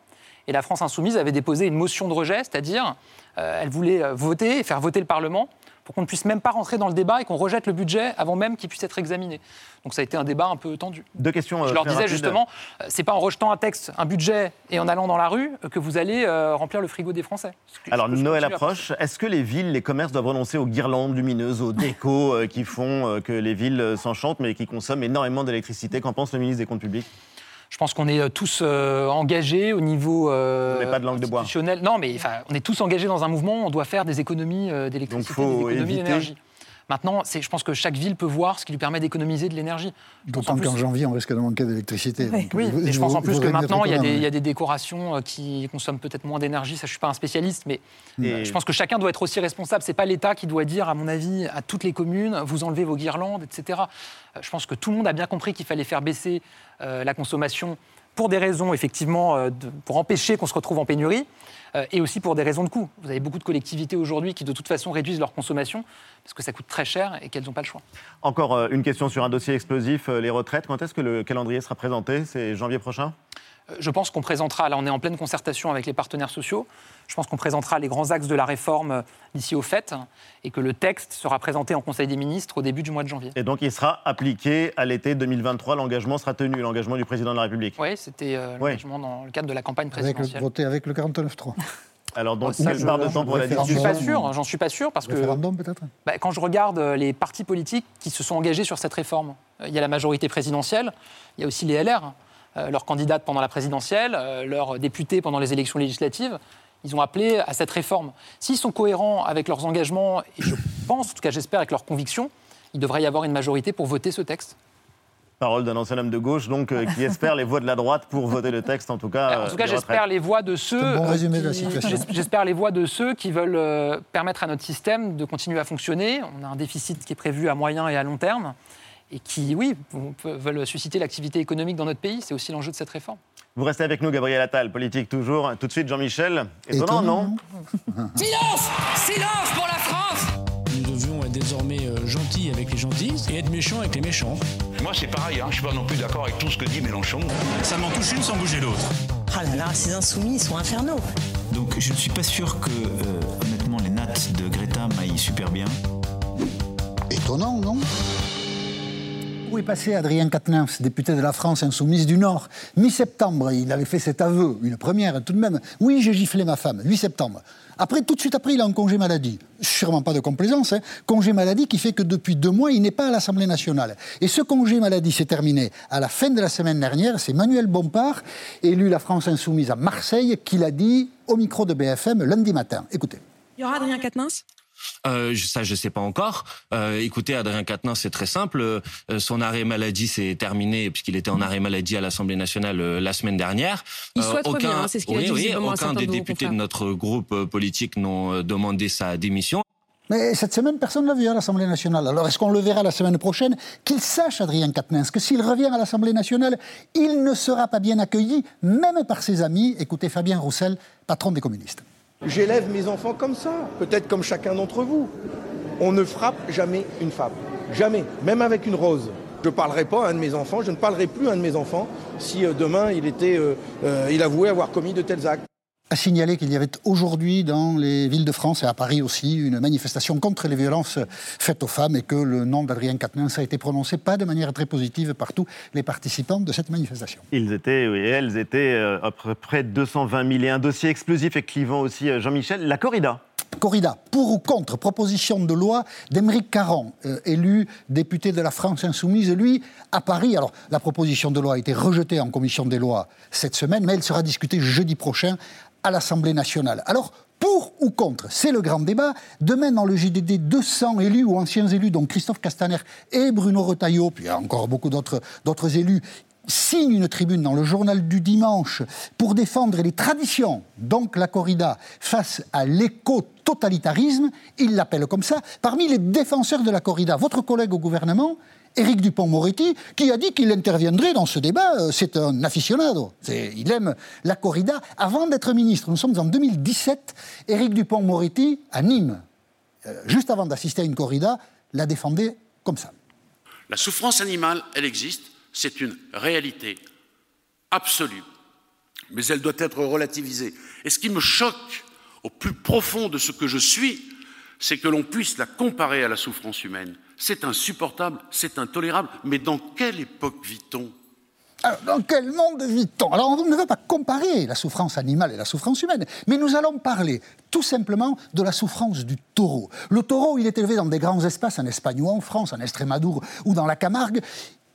Et la France insoumise avait déposé une motion de rejet, c'est-à-dire euh, elle voulait euh, voter, faire voter le Parlement pour qu'on ne puisse même pas rentrer dans le débat et qu'on rejette le budget avant même qu'il puisse être examiné. Donc ça a été un débat un peu tendu. Deux questions. Je euh, leur disais justement, c'est pas en rejetant un texte, un budget et en allant dans la rue que vous allez remplir le frigo des Français. Alors Noël approche. Est-ce que les villes, les commerces doivent renoncer aux guirlandes lumineuses, aux décos qui font que les villes s'enchantent mais qui consomment énormément d'électricité? Qu'en pense le ministre des Comptes publics? Je pense qu'on est euh, tous euh, engagés au niveau euh, pas de langue de bois. Non, mais enfin, on est tous engagés dans un mouvement. On doit faire des économies d'électricité, des économies d'énergie. Maintenant, je pense que chaque ville peut voir ce qui lui permet d'économiser de l'énergie. D'autant qu'en janvier, on risque de manquer d'électricité. Oui, mais je pense en plus que maintenant, il y, a des, décorations qui consomment peut-être moins d'énergie. Ça, je ne suis pas un spécialiste, mais je pense que chacun doit être aussi responsable. Ce n'est pas l'État qui doit dire, à mon avis, à toutes les communes, vous enlevez vos guirlandes, etc. Je pense que tout le monde a bien compris qu'il fallait faire baisser euh, la consommation pour des raisons, effectivement, euh, pour empêcher qu'on se retrouve en pénurie, euh, et aussi pour des raisons de coût. Vous avez beaucoup de collectivités aujourd'hui qui, de toute façon, réduisent leur consommation parce que ça coûte très cher et qu'elles n'ont pas le choix. Encore une question sur un dossier explosif, les retraites. Quand est-ce que le calendrier sera présenté? C'est janvier prochain? Je pense qu'on présentera, là on est en pleine concertation avec les partenaires sociaux, je pense qu'on présentera les grands axes de la réforme euh, d'ici au fait et que le texte sera présenté en Conseil des ministres au début du mois de janvier. Et donc il sera appliqué à l'été 2023, l'engagement sera tenu, l'engagement du président de la République Oui, c'était euh, l'engagement dans le cadre de la campagne présidentielle. Avec voté avec le 49-3 (laughs) alors, donc, ça, part de temps pour la J'en suis pas sûr, j'en suis pas sûr parce que. peut-être? bah, Quand je regarde euh, les partis politiques qui se sont engagés sur cette réforme, il y a la majorité présidentielle, il y a aussi les LR. Euh, leurs candidates pendant la présidentielle, euh, leurs députés pendant les élections législatives. Ils ont appelé à cette réforme. S'ils sont cohérents avec leurs engagements, et je pense, en tout cas j'espère, avec leurs convictions, il devrait y avoir une majorité pour voter ce texte. Parole d'un ancien homme de gauche, donc, euh, qui espère les voix de la droite pour voter le texte, en tout cas. en tout cas, j'espère les voix de ceux. Bon résumé de la situation. J'espère les voix de ceux qui veulent permettre à notre système de continuer à fonctionner. On a un déficit qui est prévu à moyen et à long terme et qui, oui, veulent susciter l'activité économique dans notre pays. C'est aussi l'enjeu de cette réforme. Vous restez avec nous, Gabriel Attal, politique toujours. Tout de suite, Jean-Michel. Étonnant, non Silence Silence pour la France Nous devions être désormais euh, gentils avec les gentils et être méchants avec les méchants. Moi, c'est pareil, hein. je suis pas non plus d'accord avec tout ce que dit Mélenchon. Ça m'en touche une sans bouger l'autre. Ah là là, ces insoumis, ils sont infernaux. Donc, je ne suis pas sûr que, euh, honnêtement, les nattes de Greta m'aillent super bien. Étonnant, non où est passé Adrien Quatennens, député de la France insoumise du Nord? Mi-septembre, il avait fait cet aveu, une première tout de même. Oui, j'ai giflé ma femme, 8 septembre. Après, tout de suite après, il a un congé maladie. Sûrement pas de complaisance, hein. congé maladie qui fait que depuis deux mois, il n'est pas à l'Assemblée nationale. Et ce congé maladie s'est terminé à la fin de la semaine dernière. C'est Manuel Bompard, élu la France insoumise à Marseille, qui l'a dit au micro de BFM lundi matin. Écoutez. Il y aura Adrien Quatennens? Euh, ça, je sais pas encore. Euh, écoutez, Adrien Quatennens, c'est très simple. Euh, son arrêt maladie s'est terminé puisqu'il était en arrêt maladie à l'Assemblée nationale euh, la semaine dernière. Il souhaite aucun, revenir, hein, c'est ce qu'il a dit oui, aucun des députés de notre groupe politique n'ont demandé sa démission. Mais cette semaine, personne ne l'a vu à l'Assemblée nationale. Alors est-ce qu'on le verra la semaine prochaine? Qu'il sache, Adrien Quatennens, que s'il revient à l'Assemblée nationale, il ne sera pas bien accueilli, même par ses amis. Écoutez Fabien Roussel, patron des communistes. J'élève mes enfants comme ça, peut-être comme chacun d'entre vous. On ne frappe jamais une femme. Jamais, même avec une rose. Je ne parlerai pas à un de mes enfants, je ne parlerai plus à un de mes enfants si euh, demain il, était, euh, euh, il avouait avoir commis de tels actes. A signalé qu'il y avait aujourd'hui dans les villes de France et à Paris aussi une manifestation contre les violences faites aux femmes et que le nom d'Adrien Quatennens a été prononcé pas de manière très positive par tous les participants de cette manifestation. Ils étaient, oui, elles étaient euh, à peu près 220 000 et un dossier explosif et clivant aussi, euh, Jean-Michel. La corrida Corrida, pour ou contre proposition de loi d'Émeric Caron, euh, élu député de la France Insoumise, lui, à Paris. Alors, la proposition de loi a été rejetée en commission des lois cette semaine, mais elle sera discutée jeudi prochain à l'Assemblée nationale. Alors, pour ou contre C'est le grand débat. Demain, dans le JDD, 200 élus ou anciens élus, dont Christophe Castaner et Bruno Retailleau, puis encore beaucoup d'autres élus, signent une tribune dans le journal du dimanche pour défendre les traditions, donc la corrida, face à l'éco-totalitarisme, il l'appelle comme ça, parmi les défenseurs de la corrida, votre collègue au gouvernement, Éric Dupont-Moretti, qui a dit qu'il interviendrait dans ce débat. Euh, c'est un aficionado. Il aime la corrida. Avant d'être ministre, nous sommes en 2017, Éric Dupont-Moretti, à Nîmes, euh, juste avant d'assister à une corrida, la défendait comme ça. La souffrance animale, elle existe, c'est une réalité absolue, mais elle doit être relativisée. Et ce qui me choque au plus profond de ce que je suis, c'est que l'on puisse la comparer à la souffrance humaine. C'est insupportable, c'est intolérable, mais dans quelle époque vit-on? Dans quel monde vit-on? Alors, on ne va pas comparer la souffrance animale et la souffrance humaine, mais nous allons parler tout simplement de la souffrance du taureau. Le taureau, il est élevé dans des grands espaces en Espagne ou en France, en Estrémadour ou dans la Camargue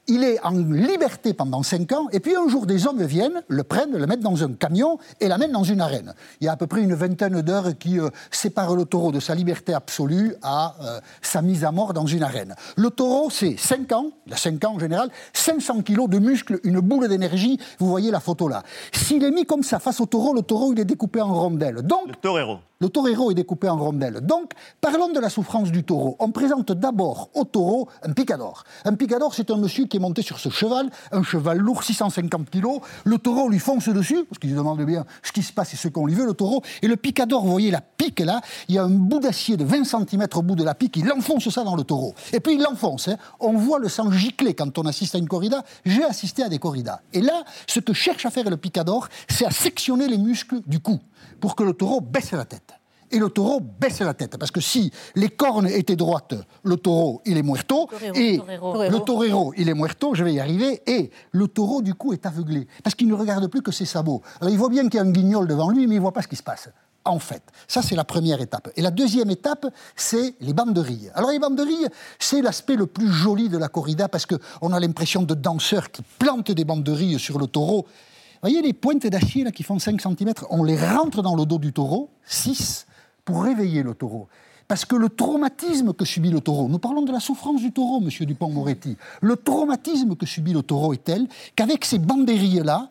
il est en liberté pendant 5 ans, et puis un jour des hommes viennent, le prennent, le mettent dans un camion et l'amènent dans une arène. Il y a à peu près une vingtaine d'heures qui euh, séparent le taureau de sa liberté absolue à euh, sa mise à mort dans une arène. Le taureau, c'est 5 ans, il a 5 ans en général, 500 kilos de muscles, une boule d'énergie, vous voyez la photo là. S'il est mis comme ça face au taureau, le taureau il est découpé en rondelles. Donc, le torero. Le torero est découpé en rondelles. Donc, parlons de la souffrance du taureau. On présente d'abord au taureau un picador. Un picador, c'est un monsieur qui est monté sur ce cheval, un cheval lourd, 650 kilos. Le taureau lui fonce dessus, parce qu'il demande bien ce qui se passe et ce qu'on lui veut, le taureau. Et le picador, vous voyez la pique là, il y a un bout d'acier de 20 cm au bout de la pique, il enfonce ça dans le taureau. Et puis il l'enfonce. Hein. On voit le sang gicler quand on assiste à une corrida. J'ai assisté à des corridas. Et là, ce que cherche à faire le picador, c'est à sectionner les muscles du cou pour que le taureau baisse la tête et le taureau baisse la tête. Parce que si les cornes étaient droites, le taureau, il est muerto. et le torero, il est muerto, je vais y arriver. Et le taureau, du coup, est aveuglé. Parce qu'il ne regarde plus que ses sabots. Alors il voit bien qu'il y a un guignol devant lui, mais il ne voit pas ce qui se passe. En fait, ça c'est la première étape. Et la deuxième étape, c'est les banderilles. Alors les banderilles, c'est l'aspect le plus joli de la corrida parce qu'on a l'impression de danseurs qui plantent des banderilles sur le taureau. Vous voyez les pointes d'acier qui font 5 cm, on les rentre dans le dos du taureau, 6, pour réveiller le taureau. Parce que le traumatisme que subit le taureau, nous parlons de la souffrance du taureau, monsieur Dupont-Moretti, le traumatisme que subit le taureau est tel qu'avec ces banderilles-là,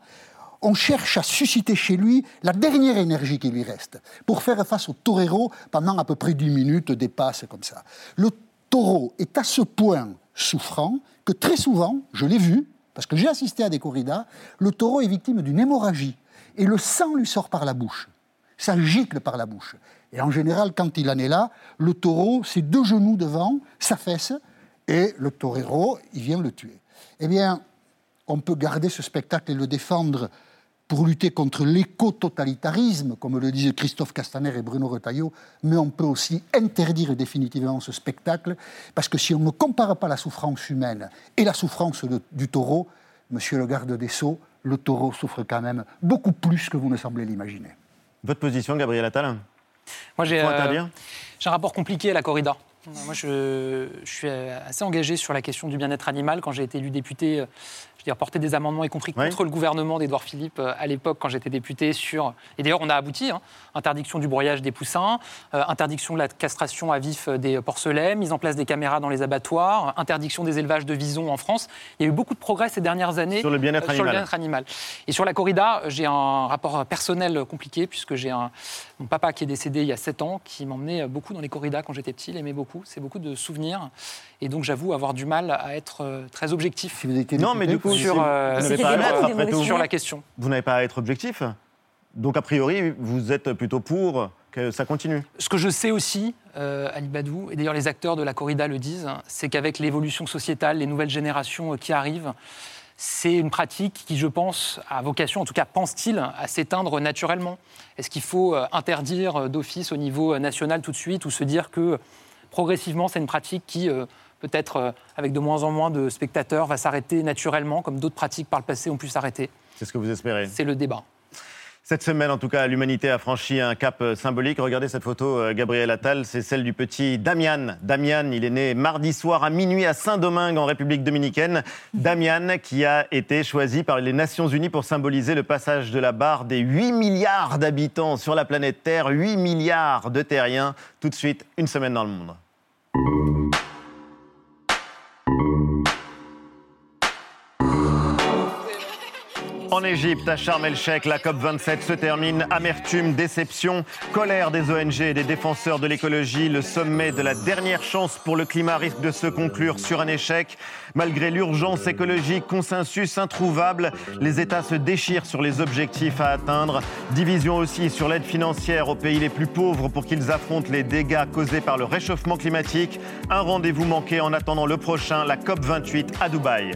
on cherche à susciter chez lui la dernière énergie qui lui reste pour faire face au torero pendant à peu près 10 minutes, des passes comme ça. Le taureau est à ce point souffrant que très souvent, je l'ai vu, parce que j'ai assisté à des corridas, le taureau est victime d'une hémorragie et le sang lui sort par la bouche. Ça gicle par la bouche. Et en général, quand il en est là, le taureau, c'est deux genoux devant, sa fesse, et le torero, il vient le tuer. Eh bien, on peut garder ce spectacle et le défendre pour lutter contre l'éco-totalitarisme, comme le disent Christophe Castaner et Bruno Retailleau, mais on peut aussi interdire définitivement ce spectacle, parce que si on ne compare pas la souffrance humaine et la souffrance du taureau, monsieur le garde des Sceaux, le taureau souffre quand même beaucoup plus que vous ne semblez l'imaginer. Votre position, Gabriel Attal? Moi, euh, j'ai un rapport compliqué à la corrida. Moi, je, je, suis assez engagé sur la question du bien-être animal. Quand j'ai été élu député, je veux dire, porter des amendements, y compris contre le gouvernement d'Édouard Philippe euh, à l'époque, quand j'étais député, sur. Et d'ailleurs, on a abouti hein, interdiction du broyage des poussins, euh, interdiction de la castration à vif des porcelets, mise en place des caméras dans les abattoirs, interdiction des élevages de visons en France. Il y a eu beaucoup de progrès ces dernières années sur le bien-être animal. animal. Et sur la corrida, j'ai un rapport personnel compliqué, puisque j'ai un, mon papa qui est décédé il y a 7 ans, qui m'emmenait beaucoup dans les corridas quand j'étais petit, il aimait beaucoup. C'est beaucoup de souvenirs. Et donc, j'avoue avoir du mal à être euh, très objectif. non, mais du coup, sur, euh, sur la question. Vous n'avez pas à être objectif. Donc, a priori, vous êtes plutôt pour que ça continue. Ce que je sais aussi, euh, Ali Badou, et d'ailleurs les acteurs de la corrida le disent, c'est qu'avec l'évolution sociétale, les nouvelles générations qui arrivent, c'est une pratique qui, je pense, a vocation, en tout cas pense-t-il, à s'éteindre naturellement Est-ce qu'il faut euh, interdire d'office au niveau national tout de suite ou se dire que progressivement c'est une pratique qui, peut-être avec de moins en moins de spectateurs, va s'arrêter naturellement, comme d'autres pratiques par le passé ont pu s'arrêter C'est ce que vous espérez C'est le débat. Cette semaine, en tout cas, l'humanité a franchi un cap euh, symbolique. Regardez cette photo, euh, Gabriel Attal, c'est celle du petit Damian. Damian, il est né mardi soir à minuit à Saint-Domingue, en République dominicaine. Damian, qui a été choisi par les Nations Unies pour symboliser le passage de la barre des 8 milliards d'habitants sur la planète Terre, 8 milliards de terriens. Tout de suite, une semaine dans le monde. En Égypte, à Sharm el-Sheikh, la COP27 se termine. Amertume, déception, colère des ONG et des défenseurs de l'écologie. Le sommet de la dernière chance pour le climat risque de se conclure sur un échec. Malgré l'urgence écologique, consensus introuvable, les États se déchirent sur les objectifs à atteindre. Division aussi sur l'aide financière aux pays les plus pauvres pour qu'ils affrontent les dégâts causés par le réchauffement climatique. Un rendez-vous manqué en attendant le prochain, la COP28 à Dubaï.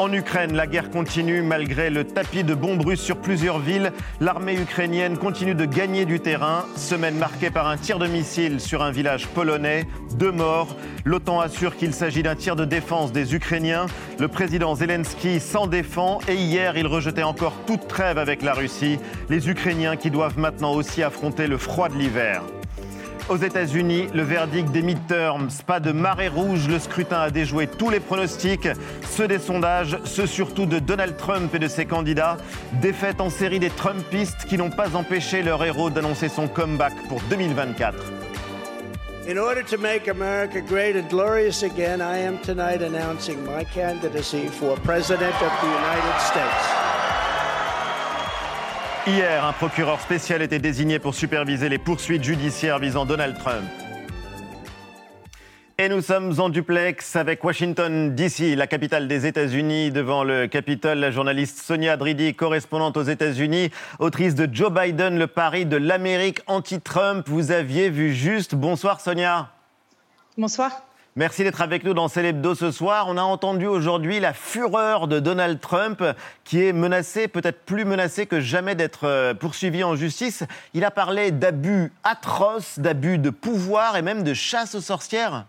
En Ukraine, la guerre continue malgré le tapis de bombes russes sur plusieurs villes. L'armée ukrainienne continue de gagner du terrain. Semaine marquée par un tir de missile sur un village polonais. Deux morts. L'OTAN assure qu'il s'agit d'un tir de défense des Ukrainiens. Le président Zelensky s'en défend et hier, il rejetait encore toute trêve avec la Russie. Les Ukrainiens qui doivent maintenant aussi affronter le froid de l'hiver. Aux États-Unis, le verdict des midterms, pas de marée rouge, le scrutin a déjoué tous les pronostics, ceux des sondages, ceux surtout de Donald Trump et de ses candidats. Défaite en série des Trumpistes qui n'ont pas empêché leur héros d'annoncer son comeback pour 2024. In order to make America great and glorious again, I am tonight announcing my candidacy for President of the United States. Hier, un procureur spécial était désigné pour superviser les poursuites judiciaires visant Donald Trump. Et nous sommes en duplex avec Washington, D.C., la capitale des États-Unis. Devant le Capitole, la journaliste Sonia Dridi, correspondante aux États-Unis, autrice de Joe Biden, le pari de l'Amérique anti-Trump. Vous aviez vu juste. Bonsoir Sonia. Bonsoir. Merci d'être avec nous dans Célébdo ce soir. On a entendu aujourd'hui la fureur de Donald Trump qui est menacé, peut-être plus menacé que jamais d'être euh, poursuivi en justice. Il a parlé d'abus atroces, d'abus de pouvoir et même de chasse aux sorcières.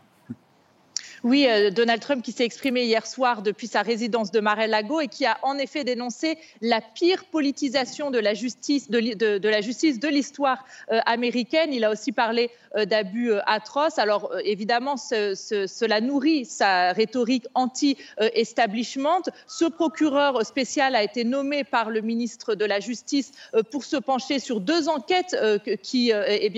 Oui, euh, Donald Trump qui s'est exprimé hier soir depuis sa résidence de Mar-a-Lago et qui a en effet dénoncé la pire politisation de la justice de, l'histoire euh, américaine. Il a aussi parlé euh, d'abus atroces. Alors évidemment, cela nourrit sa rhétorique anti-establishment. Ce procureur spécial a été nommé par le ministre de la Justice pour se pencher sur deux enquêtes qui,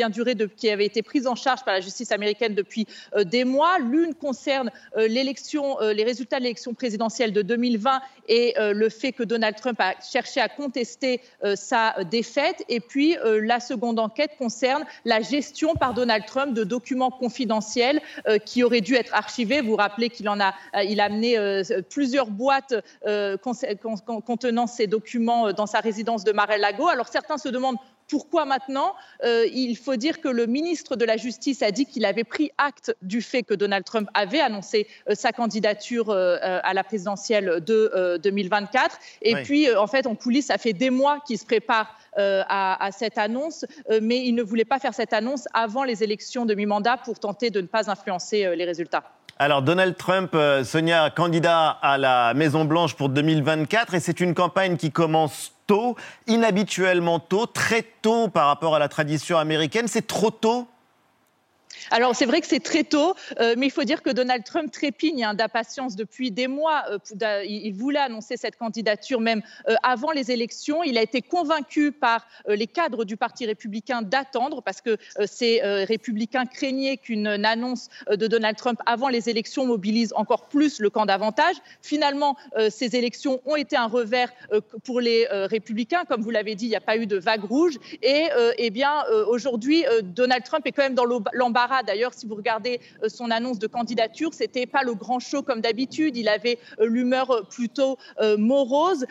duré qui avaient été prises en charge par la justice américaine depuis des mois. L'une concerne euh, l'élection, euh, les résultats de l'élection présidentielle de 2020 et euh, le fait que Donald Trump a cherché à contester sa défaite. Et puis la seconde enquête concerne la gestion par Donald Trump de documents confidentiels qui auraient dû être archivés. Vous vous rappelez qu'il en a, il a amené plusieurs boîtes contenant ces documents dans sa résidence de Mar-a-Lago. Alors certains se demandent pourquoi maintenant euh, Il faut dire que le ministre de la Justice a dit qu'il avait pris acte du fait que Donald Trump avait annoncé euh, sa candidature euh, à la présidentielle de 2024. Et puis, en fait, en coulisses, ça fait des mois qu'il se prépare à, cette annonce, mais il ne voulait pas faire cette annonce avant les élections de mi-mandat pour tenter de ne pas influencer les résultats. Alors Donald Trump, Sonia, candidat à la Maison Blanche pour 2024, et c'est une campagne qui commence tôt, inhabituellement tôt, très tôt par rapport à la tradition américaine. C'est trop tôt alors c'est vrai que c'est très tôt, euh, mais il faut dire que Donald Trump trépigne hein, d'impatience depuis des mois. Euh, il voulait annoncer cette candidature même euh, avant les élections. Il a été convaincu par les cadres du Parti républicain d'attendre parce que ces républicains craignaient qu'une annonce de Donald Trump avant les élections mobilise encore plus le camp d'avantage. Finalement, ces élections ont été un revers pour les républicains. Comme vous l'avez dit, il n'y a pas eu de vague rouge. Et eh bien aujourd'hui, Donald Trump est quand même dans l'embarras D'ailleurs, si vous regardez son annonce de candidature, c'était pas le grand show comme d'habitude. Il avait l'humeur plutôt morose.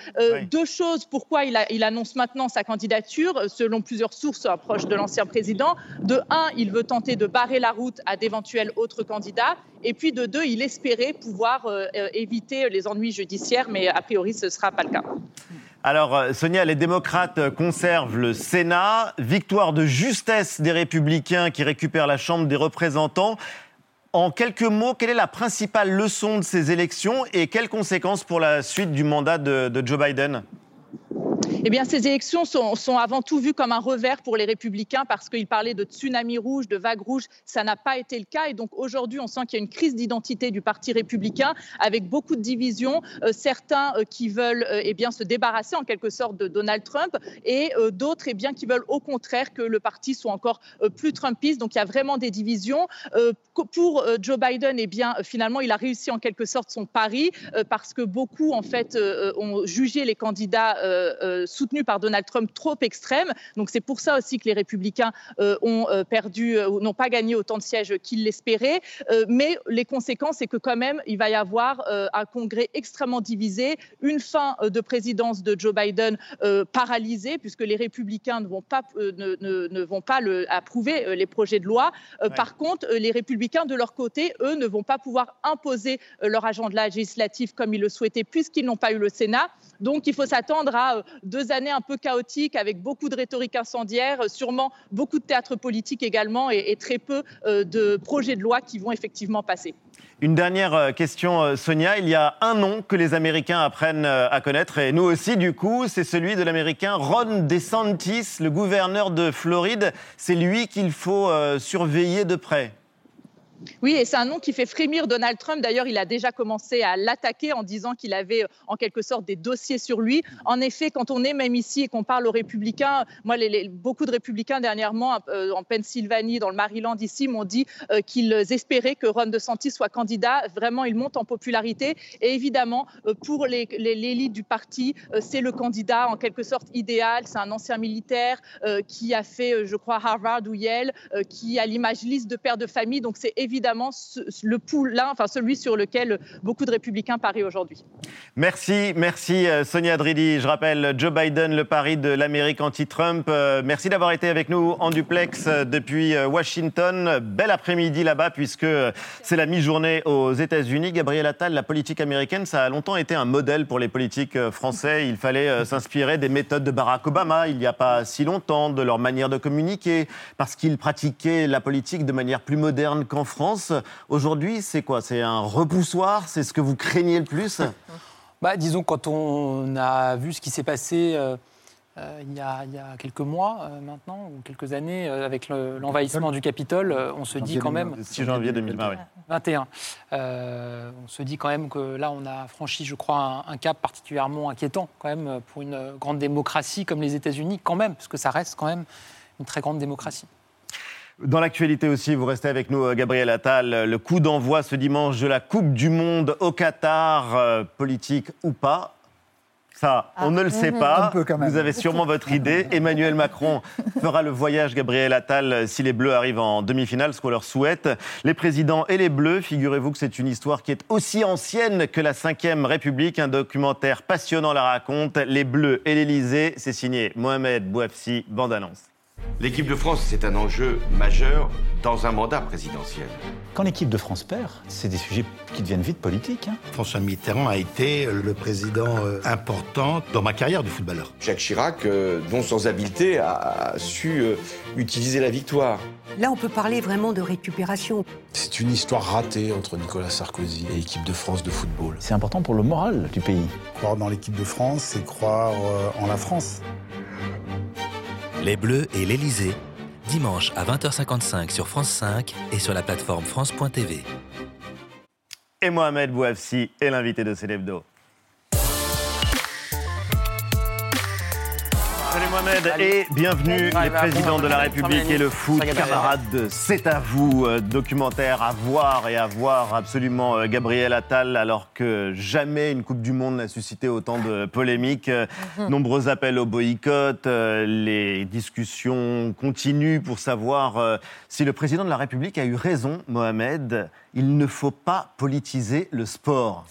Deux choses. Pourquoi il, il, annonce maintenant sa candidature Selon plusieurs sources proches de l'ancien président. De un, il veut tenter de barrer la route à d'éventuels autres candidats. Et puis de deux, il espérait pouvoir éviter les ennuis judiciaires, mais a priori, ce ne sera pas le cas. Alors, euh, Sonia, les démocrates conservent le Sénat. Victoire de justesse des républicains qui récupèrent la Chambre des représentants. En quelques mots, quelle est la principale leçon de ces élections et quelles conséquences pour la suite du mandat de Joe Biden? Eh bien, ces élections sont, avant tout vues comme un revers pour les républicains parce qu'ils parlaient de tsunami rouge, de vague rouge. Ça n'a pas été le cas. Et donc aujourd'hui, on sent qu'il y a une crise d'identité du Parti républicain avec beaucoup de divisions. Euh, certains euh, qui veulent euh, eh bien, se débarrasser en quelque sorte de Donald Trump et d'autres eh bien, qui veulent au contraire que le parti soit encore plus Trumpiste. Donc il y a vraiment des divisions. pour Joe Biden, eh bien, finalement, il a réussi en quelque sorte son pari parce que beaucoup en fait ont jugé les candidats soutenu par Donald Trump trop extrême. Donc c'est pour ça aussi que les républicains euh, ont euh, perdu, euh, n'ont pas gagné autant de sièges qu'ils l'espéraient. mais les conséquences, c'est que quand même, il va y avoir un congrès extrêmement divisé, une fin de présidence de Joe Biden paralysée, puisque les républicains ne vont pas, ne, ne, vont pas le, approuver les projets de loi. Par contre, les républicains, de leur côté, eux, ne vont pas pouvoir imposer leur agenda législatif comme ils le souhaitaient, puisqu'ils n'ont pas eu le Sénat. Donc, il faut s'attendre à deux années un peu chaotiques avec beaucoup de rhétorique incendiaire, sûrement beaucoup de théâtre politique également et, très peu euh, de projets de loi qui vont effectivement passer. Une dernière euh, question, euh, Sonia. Il y a un nom que les Américains apprennent à connaître, et nous aussi, du coup, c'est celui de l'Américain Ron DeSantis, le gouverneur de Floride. C'est lui qu'il faut surveiller de près. Oui, et c'est un nom qui fait frémir Donald Trump. D'ailleurs, il a déjà commencé à l'attaquer en disant qu'il avait en quelque sorte des dossiers sur lui. En effet, quand on est même ici et qu'on parle aux républicains, moi, beaucoup de républicains dernièrement euh, en Pennsylvanie, dans le Maryland ici, m'ont dit euh, qu'ils espéraient que Ron DeSantis soit candidat. Vraiment, il monte en popularité. Et évidemment, euh, pour l'élite du parti, c'est le candidat en quelque sorte idéal. C'est un ancien militaire qui a fait, je crois, Harvard ou Yale, qui a l'image lisse de père de famille. Donc, c'est évident évidemment le poulain, enfin celui sur lequel beaucoup de républicains parient aujourd'hui. Merci, merci euh, Sonia Dridi. Je rappelle Joe Biden, le pari de l'Amérique anti-Trump. Euh, merci d'avoir été avec nous en duplex euh, depuis Washington. Bel après-midi là-bas puisque c'est la mi-journée aux États-Unis. Gabriel Attal, la politique américaine, ça a longtemps été un modèle pour les politiques français. Il fallait s'inspirer des méthodes de Barack Obama il n'y a pas si longtemps, de leur manière de communiquer, parce qu'il pratiquait la politique de manière plus moderne qu'en France. Aujourd'hui, c'est quoi? C'est un repoussoir? C'est ce que vous craignez le plus? Bah, Disons, quand on a vu ce qui s'est passé euh, euh, il, y a, quelques mois euh, maintenant, ou quelques années, avec l'envahissement du Capitole, on se dit quand même... 6 janvier 2020, oui. 21. on se dit quand même que là, on a franchi, je crois, un, cap particulièrement inquiétant, quand même, pour une grande démocratie comme les États-Unis, quand même, parce que ça reste quand même une très grande démocratie. Dans l'actualité aussi, vous restez avec nous, Gabriel Attal. Le coup d'envoi ce dimanche de la Coupe du Monde au Qatar, euh, politique ou pas. Ça, on ne le sait ah. pas. Vous avez sûrement votre idée. (laughs) Emmanuel Macron fera le voyage Gabriel Attal si les Bleus arrivent en demi-finale, ce qu'on leur souhaite. Les présidents et les Bleus, figurez-vous que c'est une histoire qui est aussi ancienne que la Ve République. Un documentaire passionnant la raconte. Les Bleus et l'Élysée, c'est signé Mohamed Bouafsi, bande-annonce. L'équipe de France, c'est un enjeu majeur dans un mandat présidentiel. Quand l'équipe de France perd, c'est des sujets qui deviennent vite politiques. Hein. François Mitterrand a été le président euh, important dans ma carrière de footballeur. Jacques Chirac, euh, dont sans habileté, a su euh, utiliser la victoire. Là, on peut parler vraiment de récupération. C'est une histoire ratée entre Nicolas Sarkozy et l'équipe de France de football. C'est important pour le moral du pays. Croire dans l'équipe de France, c'est croire en la France. Les Bleus et l'Elysée, dimanche à 20h55 sur France 5 et sur la plateforme France.tv. Et Mohamed Bouafsi est l'invité de Célébdo. Mohamed et bienvenue les présidents de la République et le foot, camarades, c'est à vous. Euh, documentaire à voir et à voir absolument euh, Gabriel Attal alors que jamais une Coupe du Monde n'a suscité autant de polémiques. Euh, Mhm. Nombreux appels au boycott, les discussions continuent pour savoir si le président de la République a eu raison, Mohamed. Il ne faut pas politiser le sport.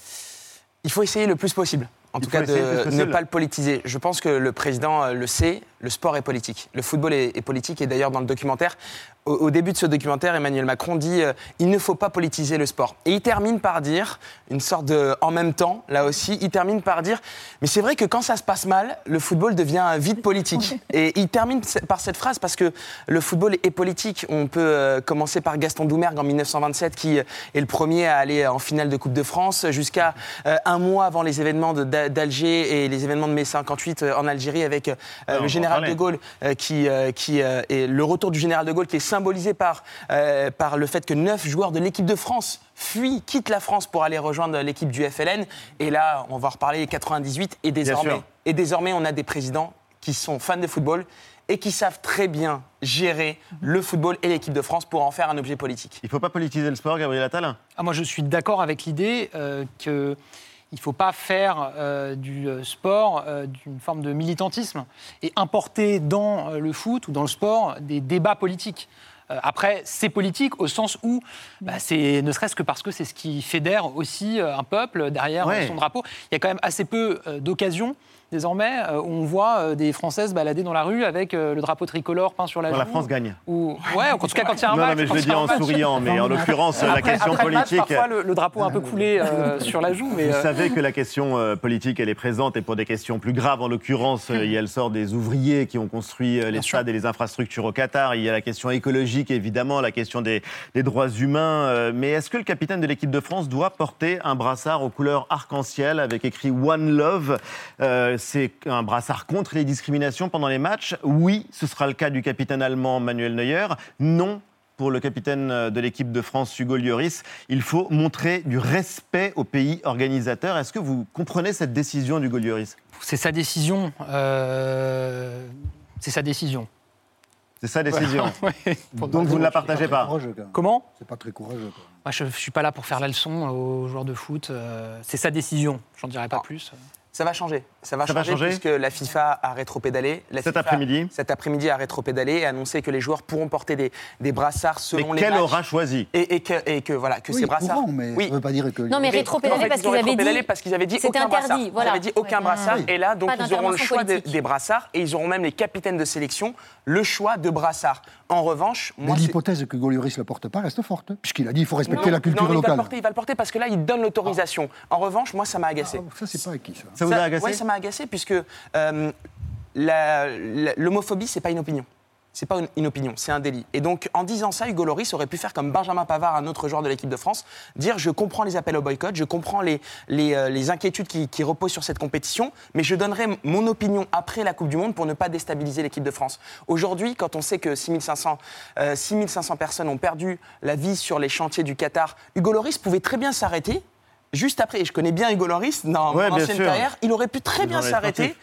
Il faut essayer le plus possible. En tout cas, de ne pas le politiser. Je pense que le président euh, le sait, le sport est politique. Le football est, est politique. Et d'ailleurs, dans le documentaire, au, au début de ce documentaire, Emmanuel Macron dit euh, il ne faut pas politiser le sport. Et il termine par dire, une sorte de en même temps, là aussi, il termine par dire mais c'est vrai que quand ça se passe mal, le football devient vite politique. (laughs) Et il termine par cette phrase parce que le football est politique. On peut euh, commencer par Gaston Doumergue en 1927, qui euh, est le premier à aller en finale de Coupe de France, jusqu'à euh, un mois avant les événements d'Alger et les événements de mai 58 euh, en Algérie avec euh, le général de Gaulle, euh, qui, euh, qui euh, est le retour du général de Gaulle, qui est symbolisé par, euh, par le fait que neuf joueurs de l'équipe de France fuient, quittent la France pour aller rejoindre l'équipe du FLN. Et là, on va en reparler 98 et désormais, et désormais, on a des présidents qui sont fans de football et qui savent très bien gérer le football et l'équipe de France pour en faire un objet politique. Il ne faut pas politiser le sport, Gabriel Attal? Ah, moi, je suis d'accord avec l'idée euh, que il ne faut pas faire euh, du euh, sport euh, d'une forme de militantisme et importer dans le foot ou dans le sport des débats politiques. Après, c'est politique au sens où bah, c'est ne serait-ce que parce que c'est ce qui fédère aussi un peuple derrière Ouais. son drapeau. Il y a quand même assez peu d'occasions désormais euh, où on voit euh, des Françaises balader dans la rue avec euh, le drapeau tricolore peint sur la joue. la France gagne. Ou... Ouais, en tout cas quand il y a un Non, non, match. mais je le dis en match. souriant, mais en l'occurrence, la question après le match, politique. parfois, le, le drapeau un peu (laughs) coulé euh, sur la joue, mais Vous euh, savez que la question politique, elle est présente et pour des questions plus graves, en l'occurrence, il y a le sort des ouvriers qui ont construit les stades et les infrastructures au Qatar. Il y a la question écologique, évidemment, la question des, des droits humains. mais est-ce que le capitaine de l'équipe de France doit porter un brassard aux couleurs arc-en-ciel avec écrit One Love Euh, C'est un brassard contre les discriminations pendant les matchs Oui, ce sera le cas du capitaine allemand Manuel Neuer. Non, pour le capitaine euh, de l'équipe de France, Hugo Lloris, il faut montrer du respect au pays organisateur. Est-ce que vous comprenez cette décision d'Hugo Lloris? C'est sa décision. euh, C'est sa décision. C'est sa décision. (laughs) Ouais. Donc vous ne la partagez pas Comment? C'est pas très courageux. quoi. Moi, je ne suis pas là pour faire la leçon aux joueurs de foot. euh, C'est sa décision. J'en dirai pas plus. Ça va changer. Ça va Ça va changer, changer puisque la FIFA a rétropédalé. La Cet FIFA, après-midi Cet après-midi a rétropédalé et annoncé que les joueurs pourront porter des, des brassards selon Mais les quel matchs. aura choisi et, et que, et que voilà que Oui, ces brassards. pourront, mais ça veut pas dire que- Non, mais Oui, rétropédalé en fait, parce qu'ils avaient rétropédalé dit- parce qu'ils avaient dit c'était aucun interdit, brassard. voilà. Ils avaient dit aucun Ouais. brassard. Oui. Et là, donc Pas ils auront le choix des, brassards et ils auront même les capitaines de sélection le choix de brassard. En revanche, Mais moi, l'hypothèse que Golioris ne le porte pas reste forte, puisqu'il a dit qu'il faut respecter Non, la culture non, mais locale. le porter, il va le porter parce que là, il donne l'autorisation. En revanche, moi, ça m'a agacé. Ça, c'est pas acquis, ça. Ça vous a agacé Oui, ça m'a agacé puisque euh, l'homophobie, c'est pas une opinion. C'est pas une, opinion, c'est un délit. Et donc, en disant ça, Hugo Loris aurait pu faire comme Benjamin Pavard, un autre joueur de l'équipe de France, dire je comprends les appels au boycott, je comprends les, les, euh, les inquiétudes qui, qui reposent sur cette compétition, mais je donnerai mon opinion après la Coupe du Monde pour ne pas déstabiliser l'équipe de France. Aujourd'hui, quand on sait que 6500, euh, 6500 personnes ont perdu la vie sur les chantiers du Qatar, Hugo Loris pouvait très bien s'arrêter. Juste après, et je connais bien Hugo Loris dans Ouais, mon ancienne carrière, il aurait pu très bien s'arrêter.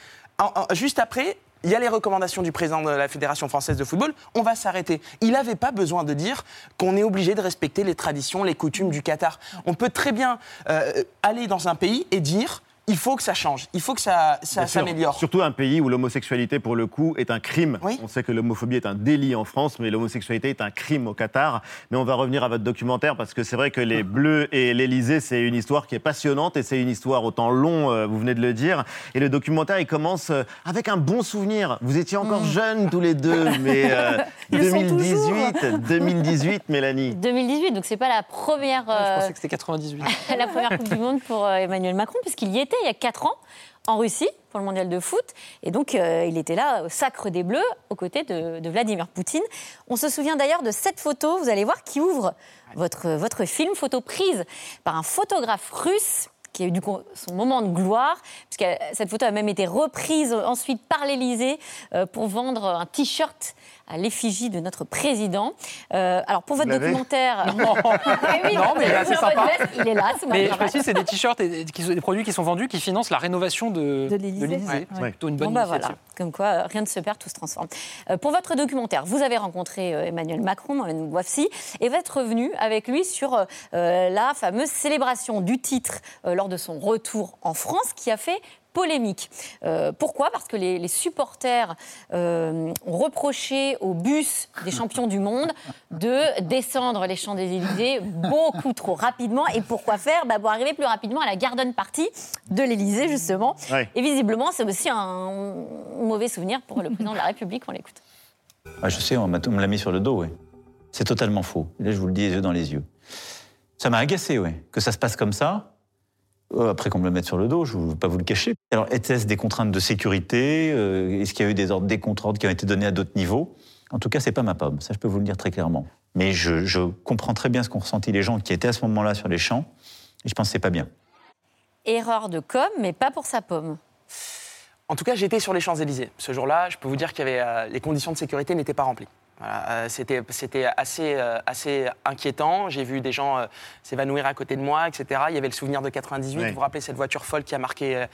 juste après, il y a les recommandations du président de la Fédération française de football, on va s'arrêter. Il n'avait pas besoin de dire qu'on est obligé de respecter les traditions, les coutumes du Qatar. On peut très bien euh, aller dans un pays et dire il faut que ça change, il faut que ça, s'améliore. Surtout un pays où l'homosexualité, pour le coup, est un crime. On sait que l'homophobie est un délit en France, mais l'homosexualité est un crime au Qatar. Mais on va revenir à votre documentaire parce que c'est vrai que les Bleus et l'Elysée, c'est une histoire qui est passionnante et c'est une histoire au temps long, euh, vous venez de le dire. Et le documentaire, il commence euh, avec un bon souvenir. Vous étiez encore jeunes tous les deux, mais euh, (laughs) Ils le sont 2018, 2018, Mélanie. 2018, donc c'est pas la première, Je euh, pensais que c'était 98. (laughs) la première Coupe du Monde pour euh, Emmanuel Macron, puisqu'il y était il y a 4 ans en Russie pour le mondial de foot. Et donc, euh, il était là au sacre des Bleus, aux côtés de, de Vladimir Poutine. On se souvient d'ailleurs de cette photo, vous allez voir, qui ouvre votre, votre film, photo prise par un photographe russe qui a eu du coup son moment de gloire, puisque cette photo a même été reprise ensuite par l'Élysée euh, pour vendre un t-shirt à l'effigie de notre président. Euh, alors pour votre documentaire, (laughs) (laughs) Non. Eh oui, Non, mais il est assez sympa. veste, Il est là, Mais je précise, c'est des t-shirts et des, qui sont- des produits qui sont vendus qui financent la rénovation de, de l'Élysée. Ouais. C'est plutôt une bonne Bon, bah, initiative. voilà. Comme quoi, euh, rien ne se perd, tout se transforme. Euh, pour votre documentaire, vous avez rencontré euh, Emmanuel Macron, Mohamed Bouafsi, et vous êtes revenu avec lui sur euh, la fameuse célébration du titre euh, lors de son retour en France, qui a fait polémique. Euh, pourquoi? Parce que les, les supporters euh, ont reproché au bus des champions du monde de descendre les Champs-Élysées beaucoup trop rapidement. Et pourquoi faire? Bah, Pour arriver plus rapidement à la garden party de l'Élysée, justement. Ouais. Et visiblement, c'est aussi un mauvais souvenir pour le président de la République. On l'écoute. Ah, je sais, on me l'a mis sur le dos, oui. C'est totalement faux. Là, je vous le dis les yeux dans les yeux. Ça m'a agacé, oui, que ça se passe comme ça. Euh, Après qu'on me le mette sur le dos, je ne veux pas vous le cacher. Alors, était-ce des contraintes de sécurité Euh, Est-ce qu'il y a eu des ordres, des contre-ordres qui ont été donnés à d'autres niveaux? En tout cas, c'est pas ma pomme. Ça, je peux vous le dire très clairement. Mais je, je comprends très bien ce qu'ont ressenti les gens qui étaient à ce moment-là sur les champs. Et je pense que c'est pas bien. Erreur de com, mais pas pour sa pomme. En tout cas, j'étais sur les Champs-Élysées. Ce jour-là, je peux vous dire que les conditions de sécurité n'étaient pas remplies. Voilà, euh, C'était c'était assez, euh, assez inquiétant. J'ai vu des gens euh, s'évanouir à côté de moi, etc. Il y avait le souvenir de 98. Ouais. Vous vous rappelez cette voiture folle qui a marqué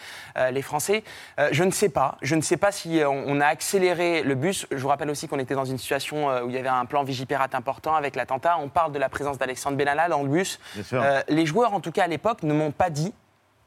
les Français Je ne sais pas. Je ne sais pas si on, a accéléré le bus. Je vous rappelle aussi qu'on était dans une situation où il y avait un plan Vigipirate important avec l'attentat. On parle de la présence d'Alexandre Benalla dans le bus. Euh, les joueurs, en tout cas à l'époque, ne m'ont pas dit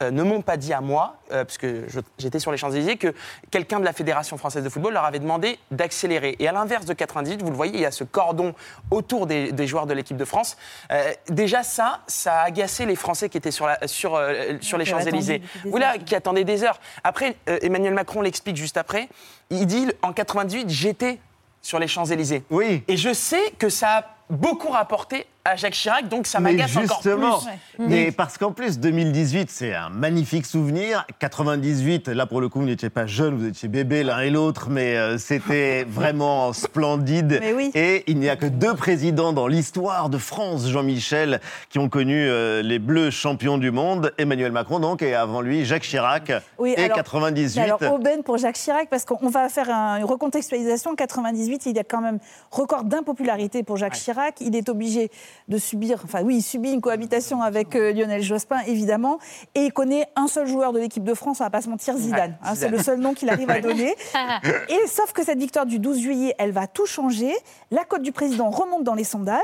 euh, ne m'ont pas dit à moi, euh, parce que je- j'étais sur les Champs-Élysées, que quelqu'un de la Fédération française de football leur avait demandé d'accélérer. Et à l'inverse de 98, vous le voyez, il y a ce cordon autour des, des joueurs de l'équipe de France. Euh, déjà, ça, ça a agacé les Français qui étaient sur, la- sur, euh, sur les Champs-Élysées. Voilà, qui attendaient des heures. Après, euh, Emmanuel Macron l'explique juste après. Il dit en 98, j'étais sur les Champs-Élysées. Oui. Et je sais que ça a beaucoup rapporté à Jacques Chirac, donc ça m'agace encore plus. justement, mais parce qu'en plus 2018 c'est un magnifique souvenir. 98, là pour le coup vous n'étiez pas jeune, vous étiez bébé l'un et l'autre, mais euh, c'était (laughs) vraiment splendide. Mais oui. Et il n'y a que deux présidents dans l'histoire de France, Jean-Michel, qui ont connu euh, les Bleus champions du monde. Emmanuel Macron donc, et avant lui Jacques Chirac. Oui, et alors- 98. Alors, aubaine pour Jacques Chirac, parce qu'on va faire un- une recontextualisation. En 98, il y a quand même record d'impopularité pour Jacques Chirac. Il est obligé de subir, enfin oui, il subit une cohabitation avec euh, Lionel Jospin, évidemment, et il connaît un seul joueur de l'équipe de France, on va pas se mentir, Zidane. Hein, Zidane. c'est le seul nom qu'il arrive à (laughs) donner. (laughs) Et sauf que cette victoire du 12 juillet, elle va tout changer. La cote du président remonte dans les sondages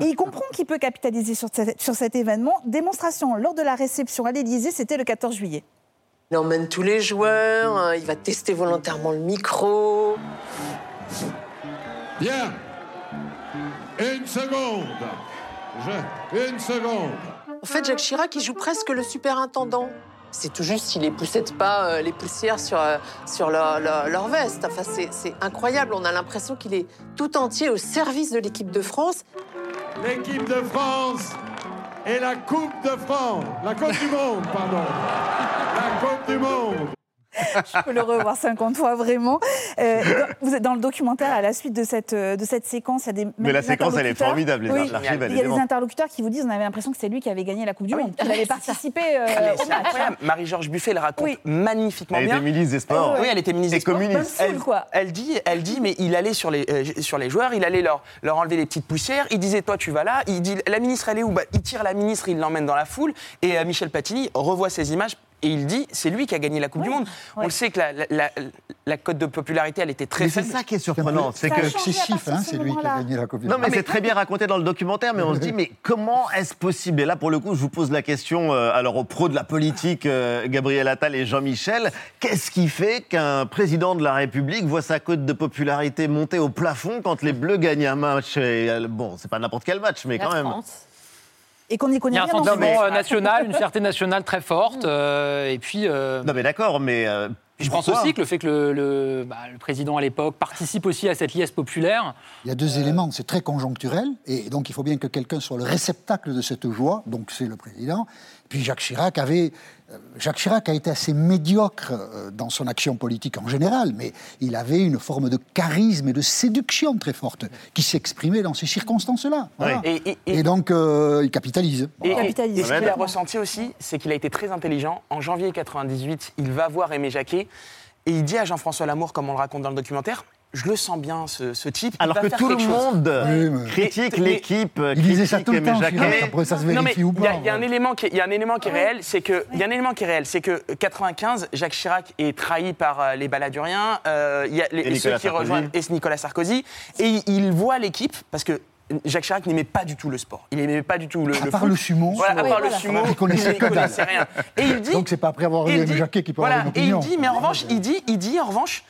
et il comprend qu'il peut capitaliser sur, cet- sur cet événement. Démonstration lors de la réception à l'Élysée, c'était le 14 juillet. Il emmène tous les joueurs, hein, il va tester volontairement le micro. Bien. Une seconde. Je... Une seconde. En fait, Jacques Chirac, il joue presque le superintendant. C'est tout juste s'il les poussette pas euh, les poussières sur, euh, sur leur, leur- leur veste. Enfin, c'est c'est incroyable. On a l'impression qu'il est tout entier au service de l'équipe de France. L'équipe de France et la Coupe de France. La Coupe du Monde, pardon. La Coupe du Monde. (laughs) Je peux le revoir 50 fois, vraiment. Euh, dans- vous êtes dans le documentaire, à la suite de cette, euh, de cette séquence, il y a des. Mais la séquence, elle est interlocuteurs- formidable, Oui, elle Il est y a des interlocuteurs qui vous disent on avait l'impression que c'est lui qui avait gagné la Coupe du Ah oui. Monde, qu'il avait (laughs) participé euh, Ah, mais au c'est match. incroyable. Marie-Georges Buffet le raconte magnifiquement Elle bien. était ministre des Sports. Oui, elle était ministre des Sports. communiste. Elle, elle dit, elle dit, mais il allait sur les, euh, sur les joueurs, il allait leur, leur enlever les petites poussières. Il disait, toi, tu vas là. Il dit, la ministre, elle est où? Bah, Il tire la ministre, il l'emmène dans la foule. Et euh, Michel Platini revoit ces images. Et il dit, c'est lui qui a gagné la Coupe du Monde. On le sait que la, la, la- la cote de popularité, elle était très Mais c'est ça qui est surprenant, c'est que excessif, hein, c'est lui qui a gagné la Coupe du Non, Monde. mais c'est très bien raconté dans le documentaire, mais on se dit, mais comment est-ce possible? Et là, pour le coup, je vous pose la question, euh, alors aux pros de la politique, euh, Gabriel Attal et Jean-Michel, qu'est-ce qui fait qu'un président de la République voit sa cote de popularité monter au plafond quand les Bleus gagnent un match? Et, euh, Bon, c'est pas n'importe quel match, mais quand même. Et qu'on n'y Il connaît y a un sentiment euh, national, une fierté nationale très forte. euh, et puis. Non, mais d'accord, mais. euh, je pense aussi que le fait que le, le- bah, le président à l'époque participe aussi à cette liesse populaire. Il y a deux éléments, c'est très conjoncturel, et donc il faut bien que quelqu'un soit le réceptacle de cette joie, donc c'est le président. Puis Jacques Chirac avait, euh, Jacques Chirac a été assez médiocre euh, dans son action politique en général, mais il avait une forme de charisme et de séduction très forte qui s'exprimait dans ces circonstances-là. Voilà. Et- et- Et, donc euh, il capitalise. Et, Voilà. et- et ce qu'il a ressenti aussi, c'est qu'il a été très intelligent. En janvier 98, il va voir Aimé Jacquet et il dit à Jean-François Lamour, comme on le raconte dans le documentaire, je le sens bien, ce, ce type. il Alors va que faire tout le chose. monde Oui, mais- (laughs) critique Mais- l'équipe, Il disait ça tout le temps, Jacquet. Chirac. Après, ça se Non, mais vérifie ou il y a- pas. il y, a un élément qui, est- il y a un élément qui est réel, c'est que il y a un élément qui est réel, c'est que 95, Jacques Chirac est trahi par euh, les baladuriens, euh, il y a les, Et ceux qui Sarkozy. rejoignent et Nicolas Sarkozy, et il, voit l'équipe parce que. Jacques Chirac n'aimait pas du tout le sport. Il n'aimait pas du tout le, À le part foot. le sumo. Voilà, à Oui, part voilà. le sumo, Il connaissait il que dalle. connaissait rien. Et il dit, Donc c'est pas après avoir dit- Jacquet qui peut voilà, avoir une et il dit, mais en revanche, il dit, il dit, en revanche,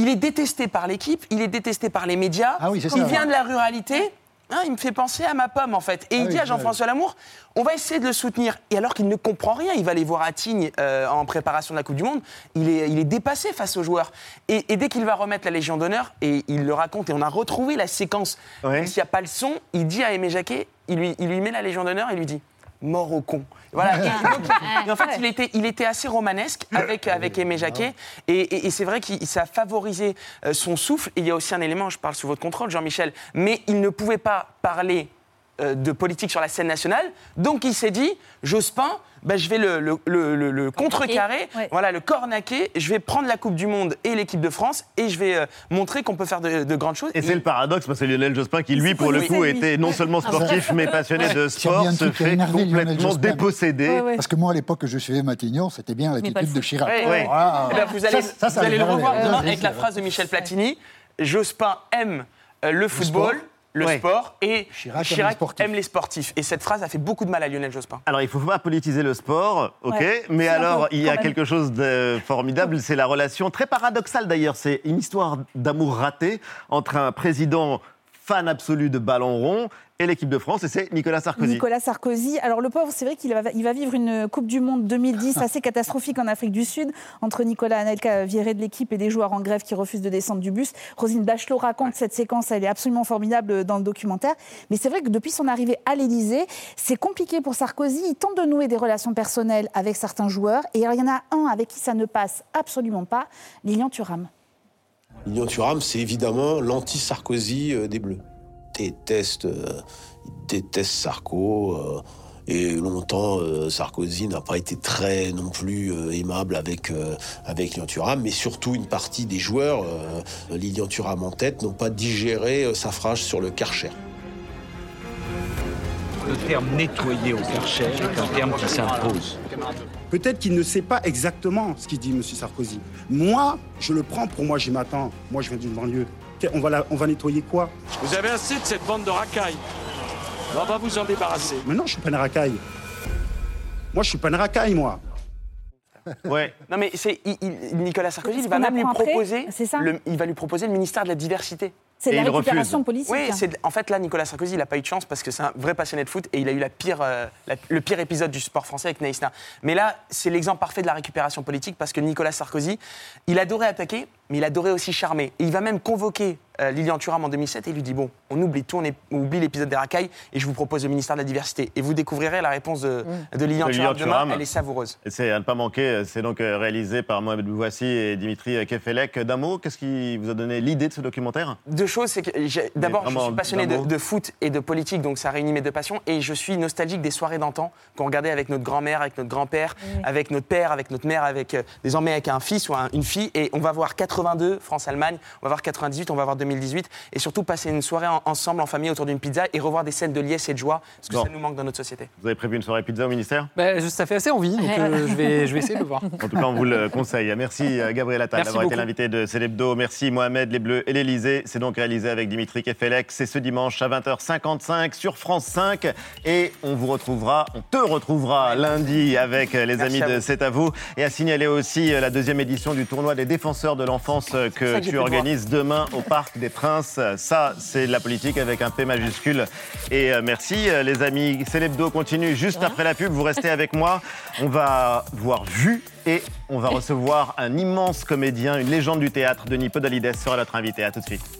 il est détesté par l'équipe, il est détesté par les médias. Ah oui, il ça. vient de la ruralité. Hein, il me fait penser à ma pomme en fait. Et il Ah dit oui, à Jean-François Lamour, on va essayer de le soutenir. Et alors qu'il ne comprend rien, il va aller voir à Tignes euh, en préparation de la Coupe du Monde, il est, il est dépassé face aux joueurs. Et, et dès qu'il va remettre la Légion d'honneur, et il le raconte, et on a retrouvé la séquence, s'il n'y a pas le son, il dit à Aimé Jacquet, il lui, il lui met la Légion d'honneur et lui dit mort au con. Voilà. (laughs) Et, donc, et en fait, il était, il était assez romanesque avec, avec Aimé Jacquet. Et, et- et c'est vrai que ça a favorisé euh, son souffle. Il y a aussi un élément, je parle sous votre contrôle, Jean-Michel, mais il ne pouvait pas parler euh, de politique sur la scène nationale. Donc il s'est dit, Jospin, ben, je vais le, le- le- le- le contrecarrer, Ouais. voilà, le cornaquer, je vais prendre la Coupe du Monde et l'équipe de France et je vais euh, montrer qu'on peut faire de, de grandes choses. Et c'est le paradoxe, parce que Lionel Jospin, qui lui, pour le coup, était non seulement sportif, mais passionné de sport, se fait complètement Jospin. déposséder. Parce que moi, à l'époque que je suivais Matignon, c'était bien le l'attitude de. Chirac. Vous allez, le revoir demain avec la phrase de Michel Platini. Jospin aime euh, le football, sport. Le Ouais. sport, et Chirac Chirac, aime les sportifs. aime les sportifs. Et cette phrase a fait beaucoup de mal à Lionel Jospin. Alors, il faut pas politiser le sport, ok, Ouais. mais alors, il y a quelque chose de formidable, c'est la relation très paradoxale d'ailleurs. C'est une histoire d'amour raté entre un président fan absolu de ballon rond et l'équipe de France, et c'est Nicolas Sarkozy. Nicolas Sarkozy. Alors le pauvre, c'est vrai qu'il va, il va vivre une Coupe du Monde 2010 (laughs) assez catastrophique en Afrique du Sud, entre Nicolas Anelka viré de l'équipe et des joueurs en grève qui refusent de descendre du bus. Rosine Bachelot raconte cette séquence, elle est absolument formidable dans le documentaire. Mais c'est vrai que depuis son arrivée à l'Élysée, c'est compliqué pour Sarkozy. Il tente de nouer des relations personnelles avec certains joueurs, et il y en a un avec qui ça ne passe absolument pas, Lilian Thuram. Thuram, c'est évidemment l'anti-Sarkozy euh, des Bleus. Déteste, euh, il déteste Sarko. euh, et longtemps, Sarkozy n'a pas été très non plus aimable avec, euh, avec mais surtout une partie des joueurs, Lilian Thuram en tête, n'ont pas digéré sa phrase sur le Karcher. Le terme nettoyer au Karcher est un terme qui s'impose. Peut-être qu'il ne sait pas exactement ce qu'il dit, M. Sarkozy. Moi, je le prends pour moi, j'y m'attends. Moi, je viens d'une banlieue. On va, la- on va nettoyer quoi? Vous avez assez de cette bande de racailles. On va vous en débarrasser. Mais non, je suis pas une racaille. Moi, je suis pas une racaille, moi. Ouais. Non mais c'est il- il- Nicolas Sarkozy, il va même lui proposer, c'est ça le- il va lui proposer le ministère de la diversité. C'est de la récupération politique. Oui, c'est de- en fait là Nicolas Sarkozy, il n'a pas eu de chance parce que c'est un vrai passionné de foot et il a eu la pire, euh, la- le pire épisode du sport français avec Naïsna. Mais là, c'est l'exemple parfait de la récupération politique parce que Nicolas Sarkozy, il adorait attaquer, mais il adorait aussi charmer. Et il va même convoquer euh, Lilian Thuram en 2007 et il lui dit bon, on oublie tout, on, est- on oublie l'épisode des racailles et je vous propose le ministère de la diversité. Et vous découvrirez la réponse de, de Lilian De Thuram Lilian demain, Thuram. elle est savoureuse. Et c'est à ne pas manquer, c'est donc euh, réalisé par Mohamed Bouassi et Dimitri Kefelek. D'un mot, qu'est-ce qui vous a donné l'idée de ce documentaire? Deux choses, c'est que j'ai- d'abord, je suis passionné de, foot et de politique, donc ça réunit mes deux passions. Et je suis nostalgique des soirées d'antan qu'on regardait avec notre grand-mère, avec notre grand-père, avec notre père, avec notre mère, avec euh, désormais avec un fils ou un- une fille. Et on va voir 82, France-Allemagne, on va voir 98, on va voir 2018. Et surtout passer une soirée en- ensemble, en famille, autour d'une pizza et revoir des scènes de liesse et de joie, parce que Bon. ça nous manque dans notre société. Vous avez prévu une soirée pizza au ministère? Bah, ça fait assez envie, donc euh, je, vais, je vais essayer de le voir. En tout cas, on vous le conseille. Merci euh, Gabriel Attal d'avoir été l'invité de Célébdo. Merci Mohamed, les Bleus et l'Elysée. C'est donc réalisé avec Dimitri Kefelec. C'est ce dimanche à 20h55 sur France 5. Et on vous retrouvera, on te retrouvera lundi avec euh, les Merci amis de. C'est à vous. Et à signaler aussi la deuxième édition du tournoi des défenseurs de l'enfance que tu organises demain au Parc des Princes. Ça, c'est la politique avec un P majuscule. Et euh, merci euh, les amis. Célébdo continue juste après la pub. Vous restez avec moi. On va voir Vu et on va recevoir un immense comédien, une légende du théâtre. Denis Podalides sera notre invité. À tout de suite.